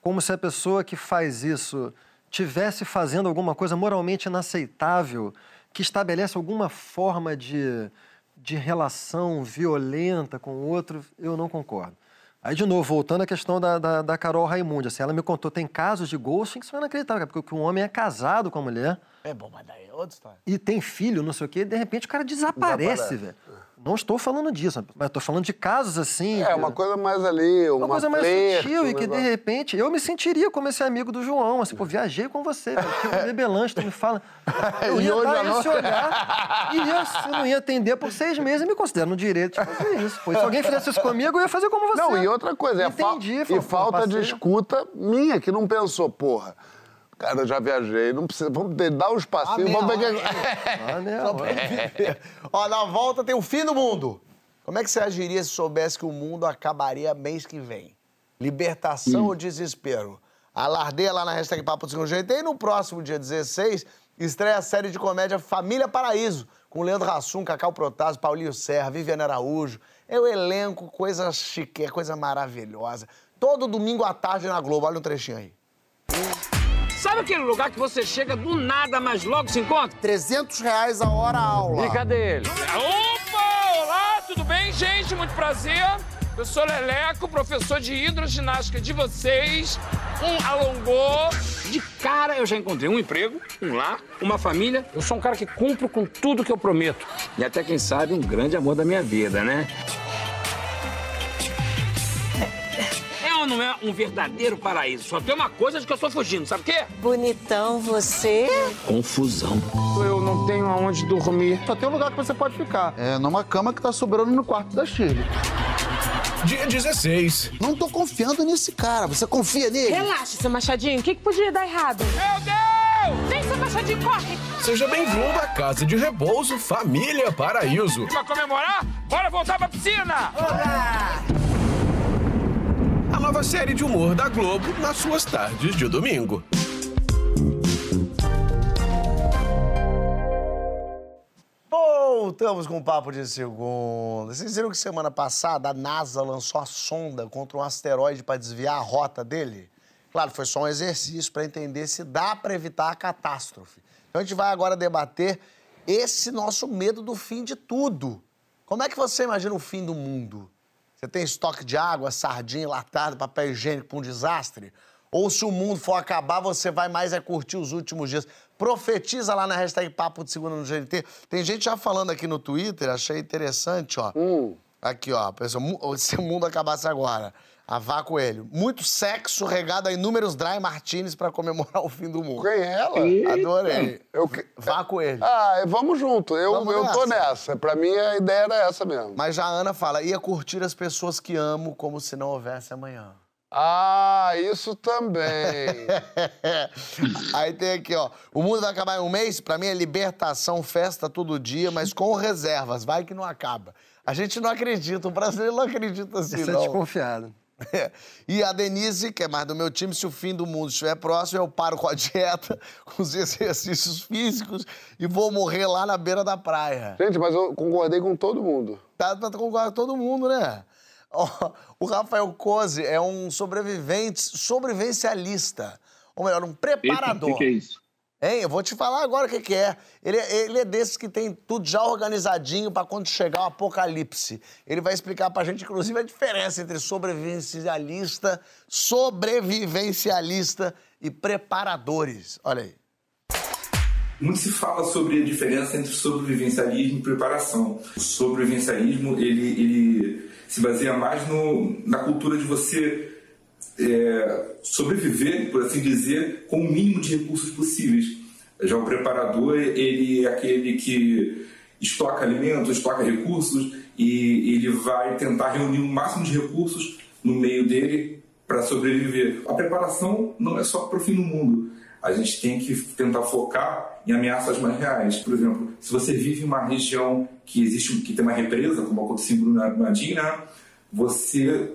como se a pessoa que faz isso tivesse fazendo alguma coisa moralmente inaceitável, que estabelece alguma forma de, de relação violenta com o outro, eu não concordo. Aí, de novo, voltando à questão da, da, da Carol Raimundi, assim, ela me contou, tem casos de ghosting que são inacreditáveis, porque um homem é casado com a mulher É bom, mas daí é outra história. e tem filho, não sei o quê, e de repente o cara desaparece, Desaparece. velho. Não estou falando disso, mas estou falando de casos assim. É, uma coisa mais ali, uma, Uma coisa mais flerte, sutil um e que, de repente, eu me sentiria como esse amigo do João, assim, pô, viajei com você, velho, tive um bebê lanche, tu me fala. Eu E ia dar à esse olhar e eu não ia atender por seis meses e me considero no direito de fazer isso. Pô, se alguém fizesse isso comigo, eu ia fazer como você. Não, e outra coisa, é fa Entendi, e falou, pô, falta de escuta minha, que não pensou, porra. Cara, eu já viajei, não precisa. Vamos ter- dar um espacinho, Ah, vamos ver meia que. Ah, né, Só ó. na volta tem o fim do mundo. Como é que você agiria se soubesse que o mundo acabaria mês que vem? Libertação ou desespero? Alardeia lá na hashtag Papo do Segundo Jeito. E no próximo dia 16, estreia a série de comédia Família Paraíso, com Leandro Hassum, Cacau Protásio, Paulinho Serra, Viviane Araújo. É o elenco, coisa chique, coisa maravilhosa. Todo domingo à tarde na Globo. Olha um trechinho aí. Sabe aquele lugar que você chega do nada, mas logo se encontra? 300 reais a hora aula. E cadê ele? Opa! Olá, tudo bem, gente? Muito prazer. Eu sou Leleco, professor de hidroginástica de vocês. Um alongou. De cara, eu já encontrei um emprego, um lar, uma família. Eu sou um cara que cumpro com tudo que eu prometo. E até, quem sabe, um grande amor da minha vida, né? Não é um verdadeiro paraíso? Só tem uma coisa de que eu estou fugindo, sabe o quê? Bonitão você. Confusão. Eu não tenho aonde dormir. Só tem um lugar que você pode ficar. É numa cama que tá sobrando no quarto da Shirley. Dia 16. Não tô confiando nesse cara. Você confia nele? Relaxa, seu Machadinho. O que, que podia dar errado? Meu Deus! Vem, seu Machadinho, corre! Seja bem-vindo à Casa de Repouso Família Paraíso. Pra comemorar? Bora voltar pra piscina! A nova série de humor da Globo nas suas tardes de domingo. Voltamos com o papo de segunda. Vocês viram que semana passada a NASA lançou a sonda contra um asteroide para desviar a rota dele? Claro, foi só um exercício para entender se dá para evitar a catástrofe. Então a gente vai agora debater esse nosso medo do fim de tudo. Como é que você imagina o fim do mundo? Você tem estoque de água, sardinha, enlatado, papel higiênico para um desastre? Ou se o mundo for acabar, você vai mais é curtir os últimos dias? Profetiza lá na hashtag Papo de Segunda no GNT. Tem gente já falando aqui no Twitter, achei interessante, ó. Aqui, ó, pessoal, se o mundo acabasse agora. A Vá Coelho. Muito sexo regado a inúmeros dry martinis pra comemorar o fim do mundo. Quem é ela? Adorei. Eu que- Vá Coelho. Ah, vamos junto. Eu, Vamos eu tô nessa. nessa. Pra mim, a ideia era essa mesmo. Mas já a Ana fala, ia curtir as pessoas que amo como se não houvesse amanhã. Ah, isso também. Aí tem aqui, ó. O mundo vai acabar em um mês? Pra mim é libertação, festa todo dia, mas com reservas. Vai que não acaba. A gente não acredita, o brasileiro não acredita assim, Isso é não. desconfiado. E a Denise, que é mais do meu time, se o fim do mundo estiver próximo, eu paro com a dieta, com os exercícios físicos e vou morrer lá na beira da praia. Gente, mas eu concordei com todo mundo. Tá, tá concordar com todo mundo, né? O Rafael Cose é um sobrevivente, sobrevivencialista. Ou melhor, um preparador. O que, que é isso? Hein? Eu vou te falar agora o que, que é. Ele, é- ele é desses que tem tudo já organizadinho pra quando chegar o apocalipse. Ele vai explicar pra gente, inclusive, a diferença entre sobrevivencialista, sobrevivencialista e preparadores. Olha aí. Muito se fala sobre a diferença entre sobrevivencialismo e preparação. O sobrevivencialismo ele, ele se baseia mais no, na cultura de você é, sobreviver, por assim dizer, com o mínimo de recursos possíveis. Já o preparador ele é aquele que estoca alimentos, estoca recursos e ele vai tentar reunir o máximo de recursos no meio dele para sobreviver. A preparação não é só para o fim do mundo. A gente tem que tentar focar em ameaças mais reais. Por exemplo, se você vive em uma região que existe que tem uma represa, como aconteceu em Brumadinho, né? você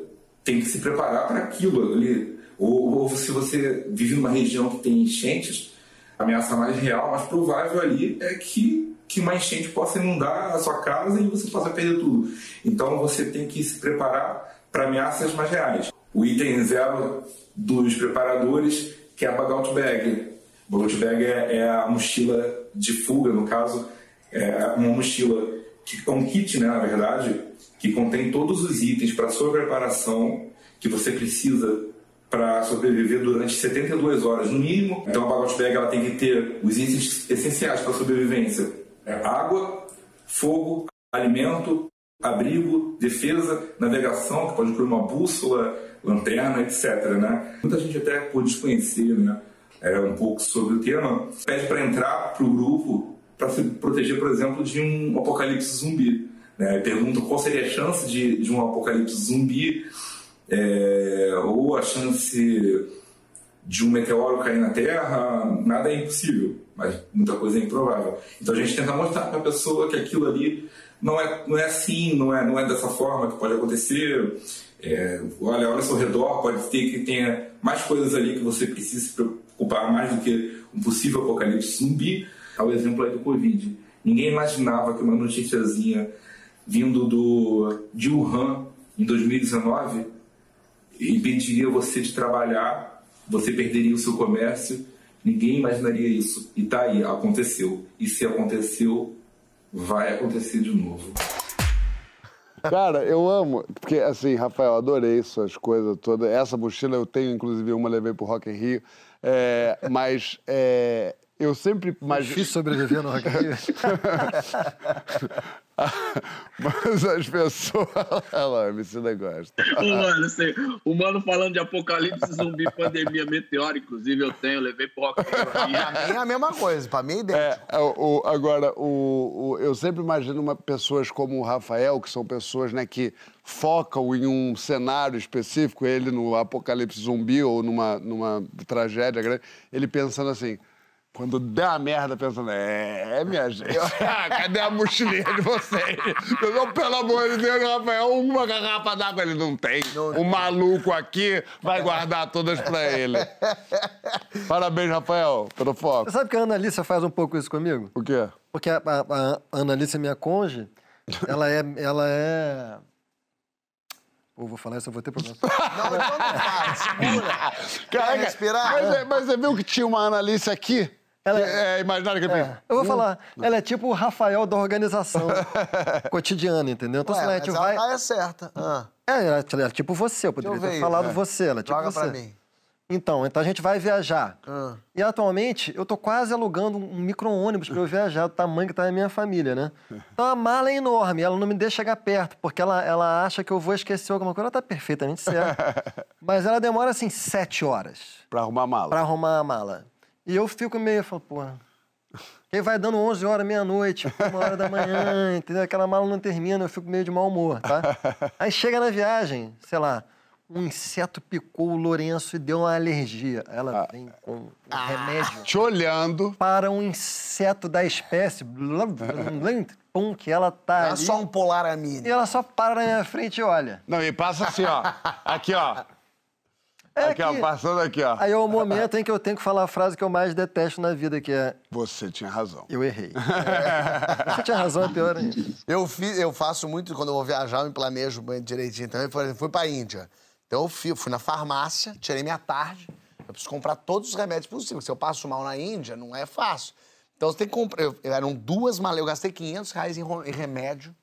tem que se preparar para aquilo ali. Ou, ou se você vive numa região que tem enchentes, a ameaça mais real, mais provável ali é que, que uma enchente possa inundar a sua casa e você possa perder tudo. Então você tem que se preparar para ameaças mais reais. O item zero dos preparadores, que é a Bagout Bag. Bagout Bag é, é a mochila de fuga, no caso, é uma mochila que é um kit, né, na verdade, que contém todos os itens para sua preparação que você precisa para sobreviver durante 72 horas no mínimo. Então a Bagot Bag ela tem que ter os itens essenciais para a sobrevivência: é água, fogo, alimento, abrigo, defesa, navegação, que pode incluir uma bússola, lanterna, etc. Né? Muita gente até por desconhecer né, é, um pouco sobre o tema pede para entrar para o grupo para se proteger, por exemplo, de um apocalipse zumbi. Né? Pergunta qual seria a chance de, de um apocalipse zumbi é, ou a chance de um meteoro cair na Terra, nada é impossível, mas muita coisa é improvável. Então a gente tenta mostrar para a pessoa que aquilo ali não é, não é assim, não é, não é dessa forma que pode acontecer. É, olha, olha ao seu redor, pode ter que tenha mais coisas ali que você precisa se preocupar mais do que um possível apocalipse zumbi. Ao exemplo aí do Covid. Ninguém imaginava que uma noticiazinha vindo do, de Wuhan em 2019 impediria você de trabalhar, você perderia o seu comércio. Ninguém imaginaria isso. E tá aí, aconteceu. E se aconteceu, vai acontecer de novo. Cara, eu amo, porque assim, Rafael, adorei suas coisas todas. Essa mochila eu tenho, inclusive, uma levei pro Rock in Rio. É, mas é, eu sempre imagino. Difícil sobreviver no Rock in Rio. mas as pessoas. Olha lá, negócio. Ô, mano, assim, o mano falando de apocalipse, zumbi, pandemia, meteoro, inclusive eu tenho, eu levei pro Rock in Rio. Pra mim é a mesma coisa, pra mim é idêntico. É, o, agora, o, o- eu sempre imagino uma, pessoas como o Rafael, que são pessoas né, que focam em um cenário específico, ele no apocalipse zumbi ou numa, numa tragédia grande, ele pensando assim. Quando der a merda, pensando, é, minha gente, cadê a mochilinha de vocês? Eu não, pelo amor de Deus, Rafael, uma garrafa d'água ele não tem. O maluco aqui vai guardar todas pra ele. Parabéns, Rafael, pelo foco. Você sabe que a Ana Alicia faz um pouco isso comigo? O quê? Porque a, a, a Ana Alicia, minha conge, ela é. Ela é... Pô, vou falar isso, eu vou ter problema. Não, então não faz, segura. Caraca, respirar? Mas, é- mas você viu que tinha uma Analice aqui? Ela- Que é imaginário que ele fez? Eu vou falar, ela é tipo o Rafael da organização cotidiana, entendeu? Então, Ué, assim, a mas gente ela vai. tá é certa. Ah. É, ela ela é tipo você, eu poderia eu ter falado isso. você, ela é tipo Joga você. pra mim. Então, então a gente vai viajar. Ah. E atualmente eu tô quase alugando um micro-ônibus para eu viajar, do tamanho que tá a minha família, né? Então a mala é enorme, ela não me deixa chegar perto, porque ela, ela acha que eu vou esquecer alguma coisa. Ela tá perfeitamente certa. Mas ela demora assim sete horas Pra arrumar a mala. para arrumar a mala. E eu fico meio, eu falo, porra. Aí vai dando 11 horas, meia-noite, uma hora da manhã, entendeu? Aquela mala não termina, eu fico meio de mau humor, tá? Aí chega na viagem, sei lá, um inseto picou o Lourenço e deu uma alergia. Ela vem com um remédio Te olhando. para um inseto da espécie, pum, que ela tá Não é ali. só um E polaramine. ela só para na minha frente e olha. Não, e passa assim, ó. Aqui, ó. É aqui, ó, que- passando aqui, ó. Aí é o momento em que eu tenho que falar a frase que eu mais detesto na vida, que é Você tinha razão. eu errei. Você tinha razão, é pior ainda. Eu, fi- eu faço muito, quando eu vou viajar, eu me planejo bem direitinho também. Por exemplo, fui pra Índia. Então eu fui, fui na farmácia, tirei minha tarde. Eu preciso comprar todos os remédios possíveis. Se eu passo mal na Índia, não é fácil. Então você tem que comprar. eu- eram duas malas, eu gastei 500 reais em remédio.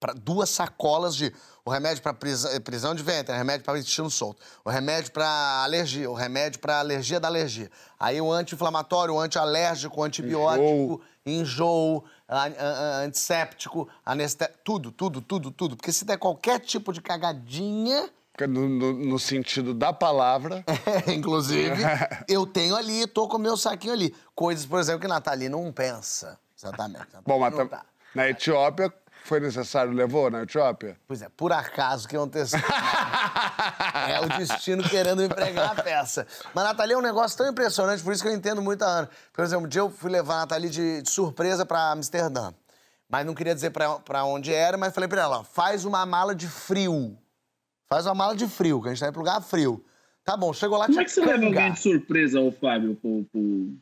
Para duas sacolas de o remédio para prisão, prisão de ventre, o remédio para intestino solto, o remédio para alergia, o remédio para alergia da alergia. Aí o anti-inflamatório, o anti-alérgico, o antibiótico, enjoo, a- antisséptico, anestésico, tudo, tudo, tudo, tudo. Porque se der qualquer tipo de cagadinha, No, no- no sentido da palavra. inclusive, eu tenho ali, tô com o meu saquinho ali. Coisas, por exemplo, que Nathalie não pensa. Exatamente. Bom, mas tá. na Etiópia, foi necessário, levou na Etiópia? Pois é, por acaso que aconteceu. é o destino querendo me pregar a peça. Mas, Nathalie, é um negócio tão impressionante, por isso que eu entendo muito a Ana. Por exemplo, um dia eu fui levar a Nathalie de, de surpresa pra Amsterdã. Mas não queria dizer pra, pra onde era, mas falei pra ela, faz uma mala de frio. Faz uma mala de frio, que a gente tá indo pro lugar frio. Tá bom, chegou lá, Como é que você leva canga. alguém de surpresa, ô Fábio, pro, pro,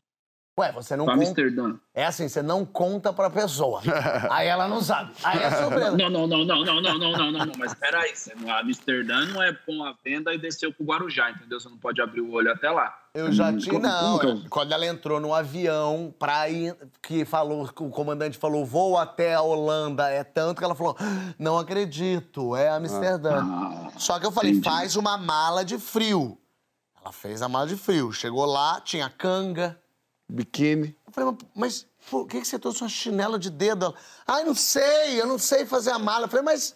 Ué, você não Pra conta. Amsterdã. É assim, você não conta pra pessoa. Aí ela não sabe. Aí é surpresa. Não, não, não, não, não, não, não, não, não, não, mas peraí, você não- Amsterdã não é pôr uma venda e desceu pro Guarujá, entendeu? Você não pode abrir o olho até lá. Eu já tinha. Como- Não, como quando ela entrou no avião pra ir. Que falou, o comandante falou, vou até a Holanda. É tanto que ela falou, não acredito, é Amsterdã. Ah, Só que eu falei, faz uma mala de frio. Ela fez a mala de frio. Chegou lá, tinha canga. Biquíni. Eu falei, mas, por que, você trouxe uma chinela de dedo? Ai, não sei, eu não sei fazer a mala. Eu falei, mas,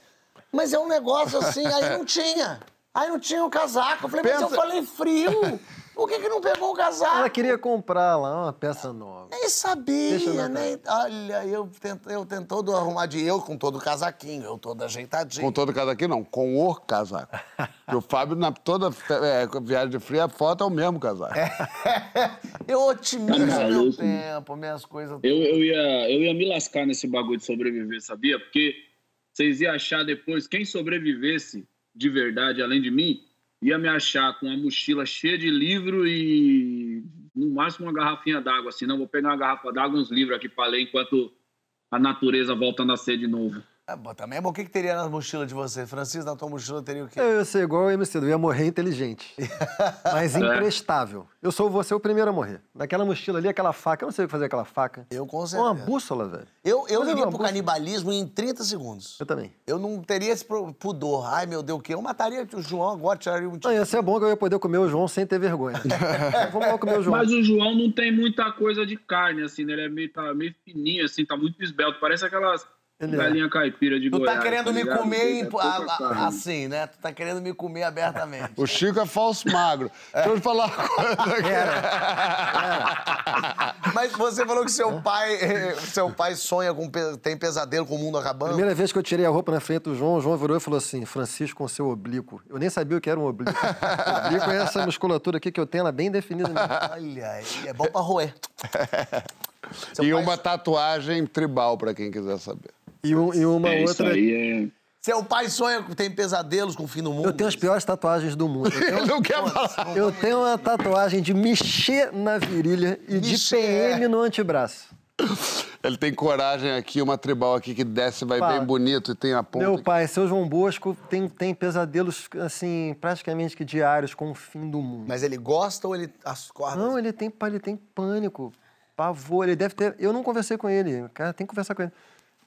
mas é um negócio assim, aí não tinha. Aí não tinha um casaco. Eu falei, mas eu Pensa- falei frio. Por que, que não pegou o casaco? Ela queria comprar lá uma peça nova. Nem sabia, eu nem. Olha, eu tento, eu tento todo arrumar de eu com todo o casaquinho, eu todo ajeitadinho. Com todo casaco não, com o casaco. Porque o Fábio, na toda é, viagem de frio, a foto é o mesmo casaco. Eu otimizo Tá meu maluco? tempo, minhas coisas. Eu, eu, ia, eu ia me lascar nesse bagulho de sobreviver, sabia? Porque vocês iam achar depois, quem sobrevivesse de verdade, além de mim, ia me achar com uma mochila cheia de livro e no máximo uma garrafinha d'água. Assim, não, vou pegar uma garrafa d'água uns livros aqui pra ler enquanto a natureza volta a nascer de novo. É, bom, também é bom. O que, que teria na mochila de você? Francisco, na tua mochila teria o quê? Eu ia ser igual o MC, eu ia morrer inteligente. Mas É. imprestável. Eu sou você o primeiro a morrer. Naquela mochila ali, aquela faca, eu não sei o que fazer com aquela faca. Eu com Uma certeza. bússola, velho. Eu, eu é iria uma pro bússola. canibalismo em 30 segundos. Eu também. Eu não teria esse pudor. Ai, meu Deus, o quê? Eu mataria o João agora, tiraria um Não, ia ser bom que eu ia poder comer o João sem ter vergonha. Vamos lá comer o João. Mas o João não tem muita coisa de carne, assim, né? Ele é meio, tá meio fininho, assim, tá muito esbelto. Parece aquelas É. galinha caipira de Tu Goiás. tá querendo me ligado? comer em- É a- a- assim, né? Tu tá querendo me comer abertamente. O Chico é falso magro. Deixa eu te falar uma coisa aqui. Mas você falou que seu pai, seu pai sonha com tem pesadelo com o mundo acabando. Primeira vez que eu tirei a roupa na frente do João, o João virou e falou assim: Francisco, com seu oblíquo. Eu nem sabia o que era um oblíquo. oblíquo é essa musculatura aqui que eu tenho, ela bem definida. Olha aí, é bom pra roer. E uma tatuagem tribal, pra quem quiser saber. E, um- e uma É, isso outra. aí é... Seu pai sonha com tem pesadelos com o fim do mundo. Eu tenho as piores tatuagens do mundo. Eu tenho, não quer falar. eu tenho uma tatuagem de mexer na virilha e de. PM no antebraço. Ele tem coragem aqui, uma tribal aqui que desce, vai Fala. bem bonito e tem a ponta. Meu pai, seu João Bosco, tem, tem pesadelos, assim, praticamente que diários com o fim do mundo. Mas ele gosta ou ele acorda? Não, ele tem, ele tem pânico, pavor, ele deve ter... Eu não conversei com ele, cara, tem que conversar com ele.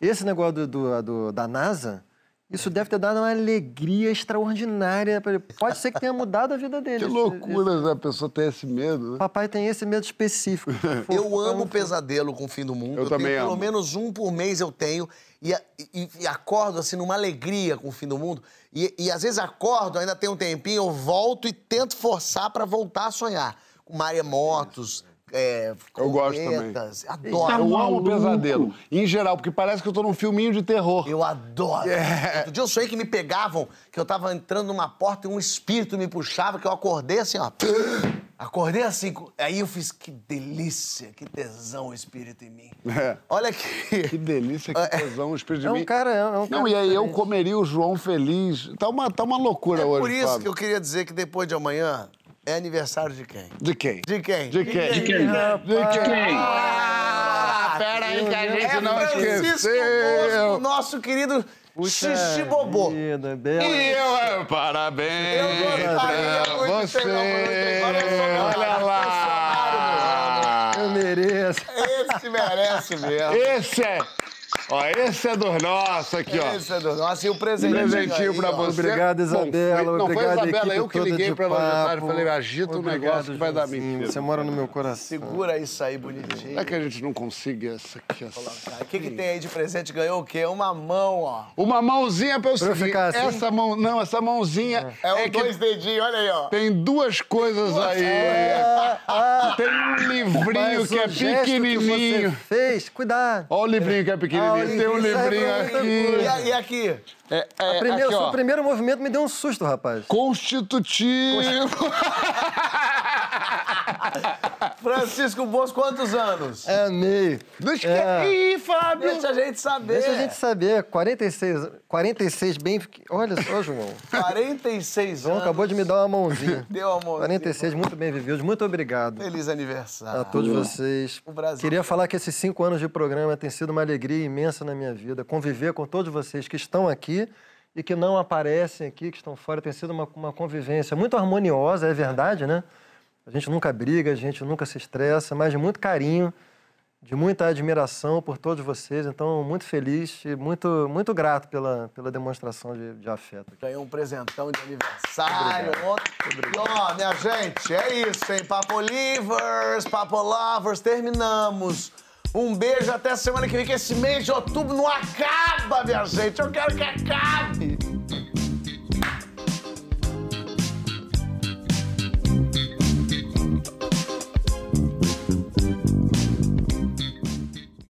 Esse negócio do, do- do- da NASA, isso deve ter dado uma alegria extraordinária para ele. Pode ser que tenha mudado a vida dele. Que loucura né? a pessoa ter esse medo, né? Papai tem esse medo específico. Eu amo pesadelo com o fim do mundo. Eu também tenho, Pelo amo. menos um por mês eu tenho. E, e- e acordo assim numa alegria com o fim do mundo. E, e às vezes acordo, ainda tem um tempinho, eu volto e tento forçar pra voltar a sonhar. Com maremotos, é, Eu gosto também. Adoro. Eu amo pesadelo. Em geral, porque parece que eu tô num filminho de terror. Eu adoro. É. Outro dia eu sonhei que me pegavam, que eu tava entrando numa porta e um espírito me puxava, que eu acordei assim, ó. Acordei assim, aí eu fiz, que delícia, que tesão o espírito em mim. É. Olha aqui. Que delícia, que tesão, o espírito É um mim. cara, é um cara Não, e aí eu comeria o João feliz. Tá uma, tá uma loucura É hoje, por isso Fábio. que eu queria dizer que depois de amanhã é aniversário de quem? De quem? De quem? De quem? De quem? De quem? Ah, pera aí que a gente é não Francisco esqueceu. Nosso querido Puxa Xixi Bobô. vida, bela. E eu, é, parabéns Eu gostaria pra muito de você. eu Olha lá. Eu mereço. Esse merece mesmo. Esse é... Ó, esse é dos nossos aqui, ó. Esse é do nosso. E o presente. Presentinho pra ó. você. Obrigado, Isabela. foi- não, foi Obrigado, Isabela, equipe eu que liguei pra ela tarde, papo. falei, agita o Obrigado, negócio que vai dar mentira. Você mora no meu coração. Segura isso aí bonitinho. Será que a gente não consiga essa aqui? Essa... O que, que tem aí de presente? Ganhou o quê? Uma mão, ó. Uma mãozinha pra eu Pra ficar assim? Essa mão, não, essa mãozinha É um é que dois dedinhos, olha aí, ó. tem duas coisas aí. Tem um livrinho Mas que é pequenininho. Que você fez, cuidado. Olha o livrinho que é Ah, Tem um livrinho sai livrinho aqui. E, a- aqui? É, é, primeira, aqui, o seu primeiro movimento me deu um susto, rapaz. Constitutivo. Francisco Bosco, quantos anos? Amei. Deixa É. Ih, Fábio! Deixa a gente saber. Deixa a gente saber. 46, 46 bem... Olha só, João. 46 João anos. acabou de me dar uma mãozinha. Deu a mão. 46 muito bem vividos. Muito obrigado. Feliz aniversário. A todos vocês. O Brasil. Queria falar que esses cinco anos de programa tem sido uma alegria imensa na minha vida. Conviver com todos vocês que estão aqui e que não aparecem aqui, que estão fora, tem sido uma, uma convivência muito harmoniosa, é verdade, né? A gente nunca briga, a gente nunca se estressa, mas de muito carinho, de muita admiração por todos vocês. Então, muito feliz e muito, muito grato pela, pela demonstração de, de afeto. Ganhou um presentão de aniversário ontem. E ó, minha gente, é isso, hein? Papo Livers, Papo Lovers, terminamos. Um beijo até semana que vem, que esse mês de outubro não acaba, minha gente. Eu quero que acabe.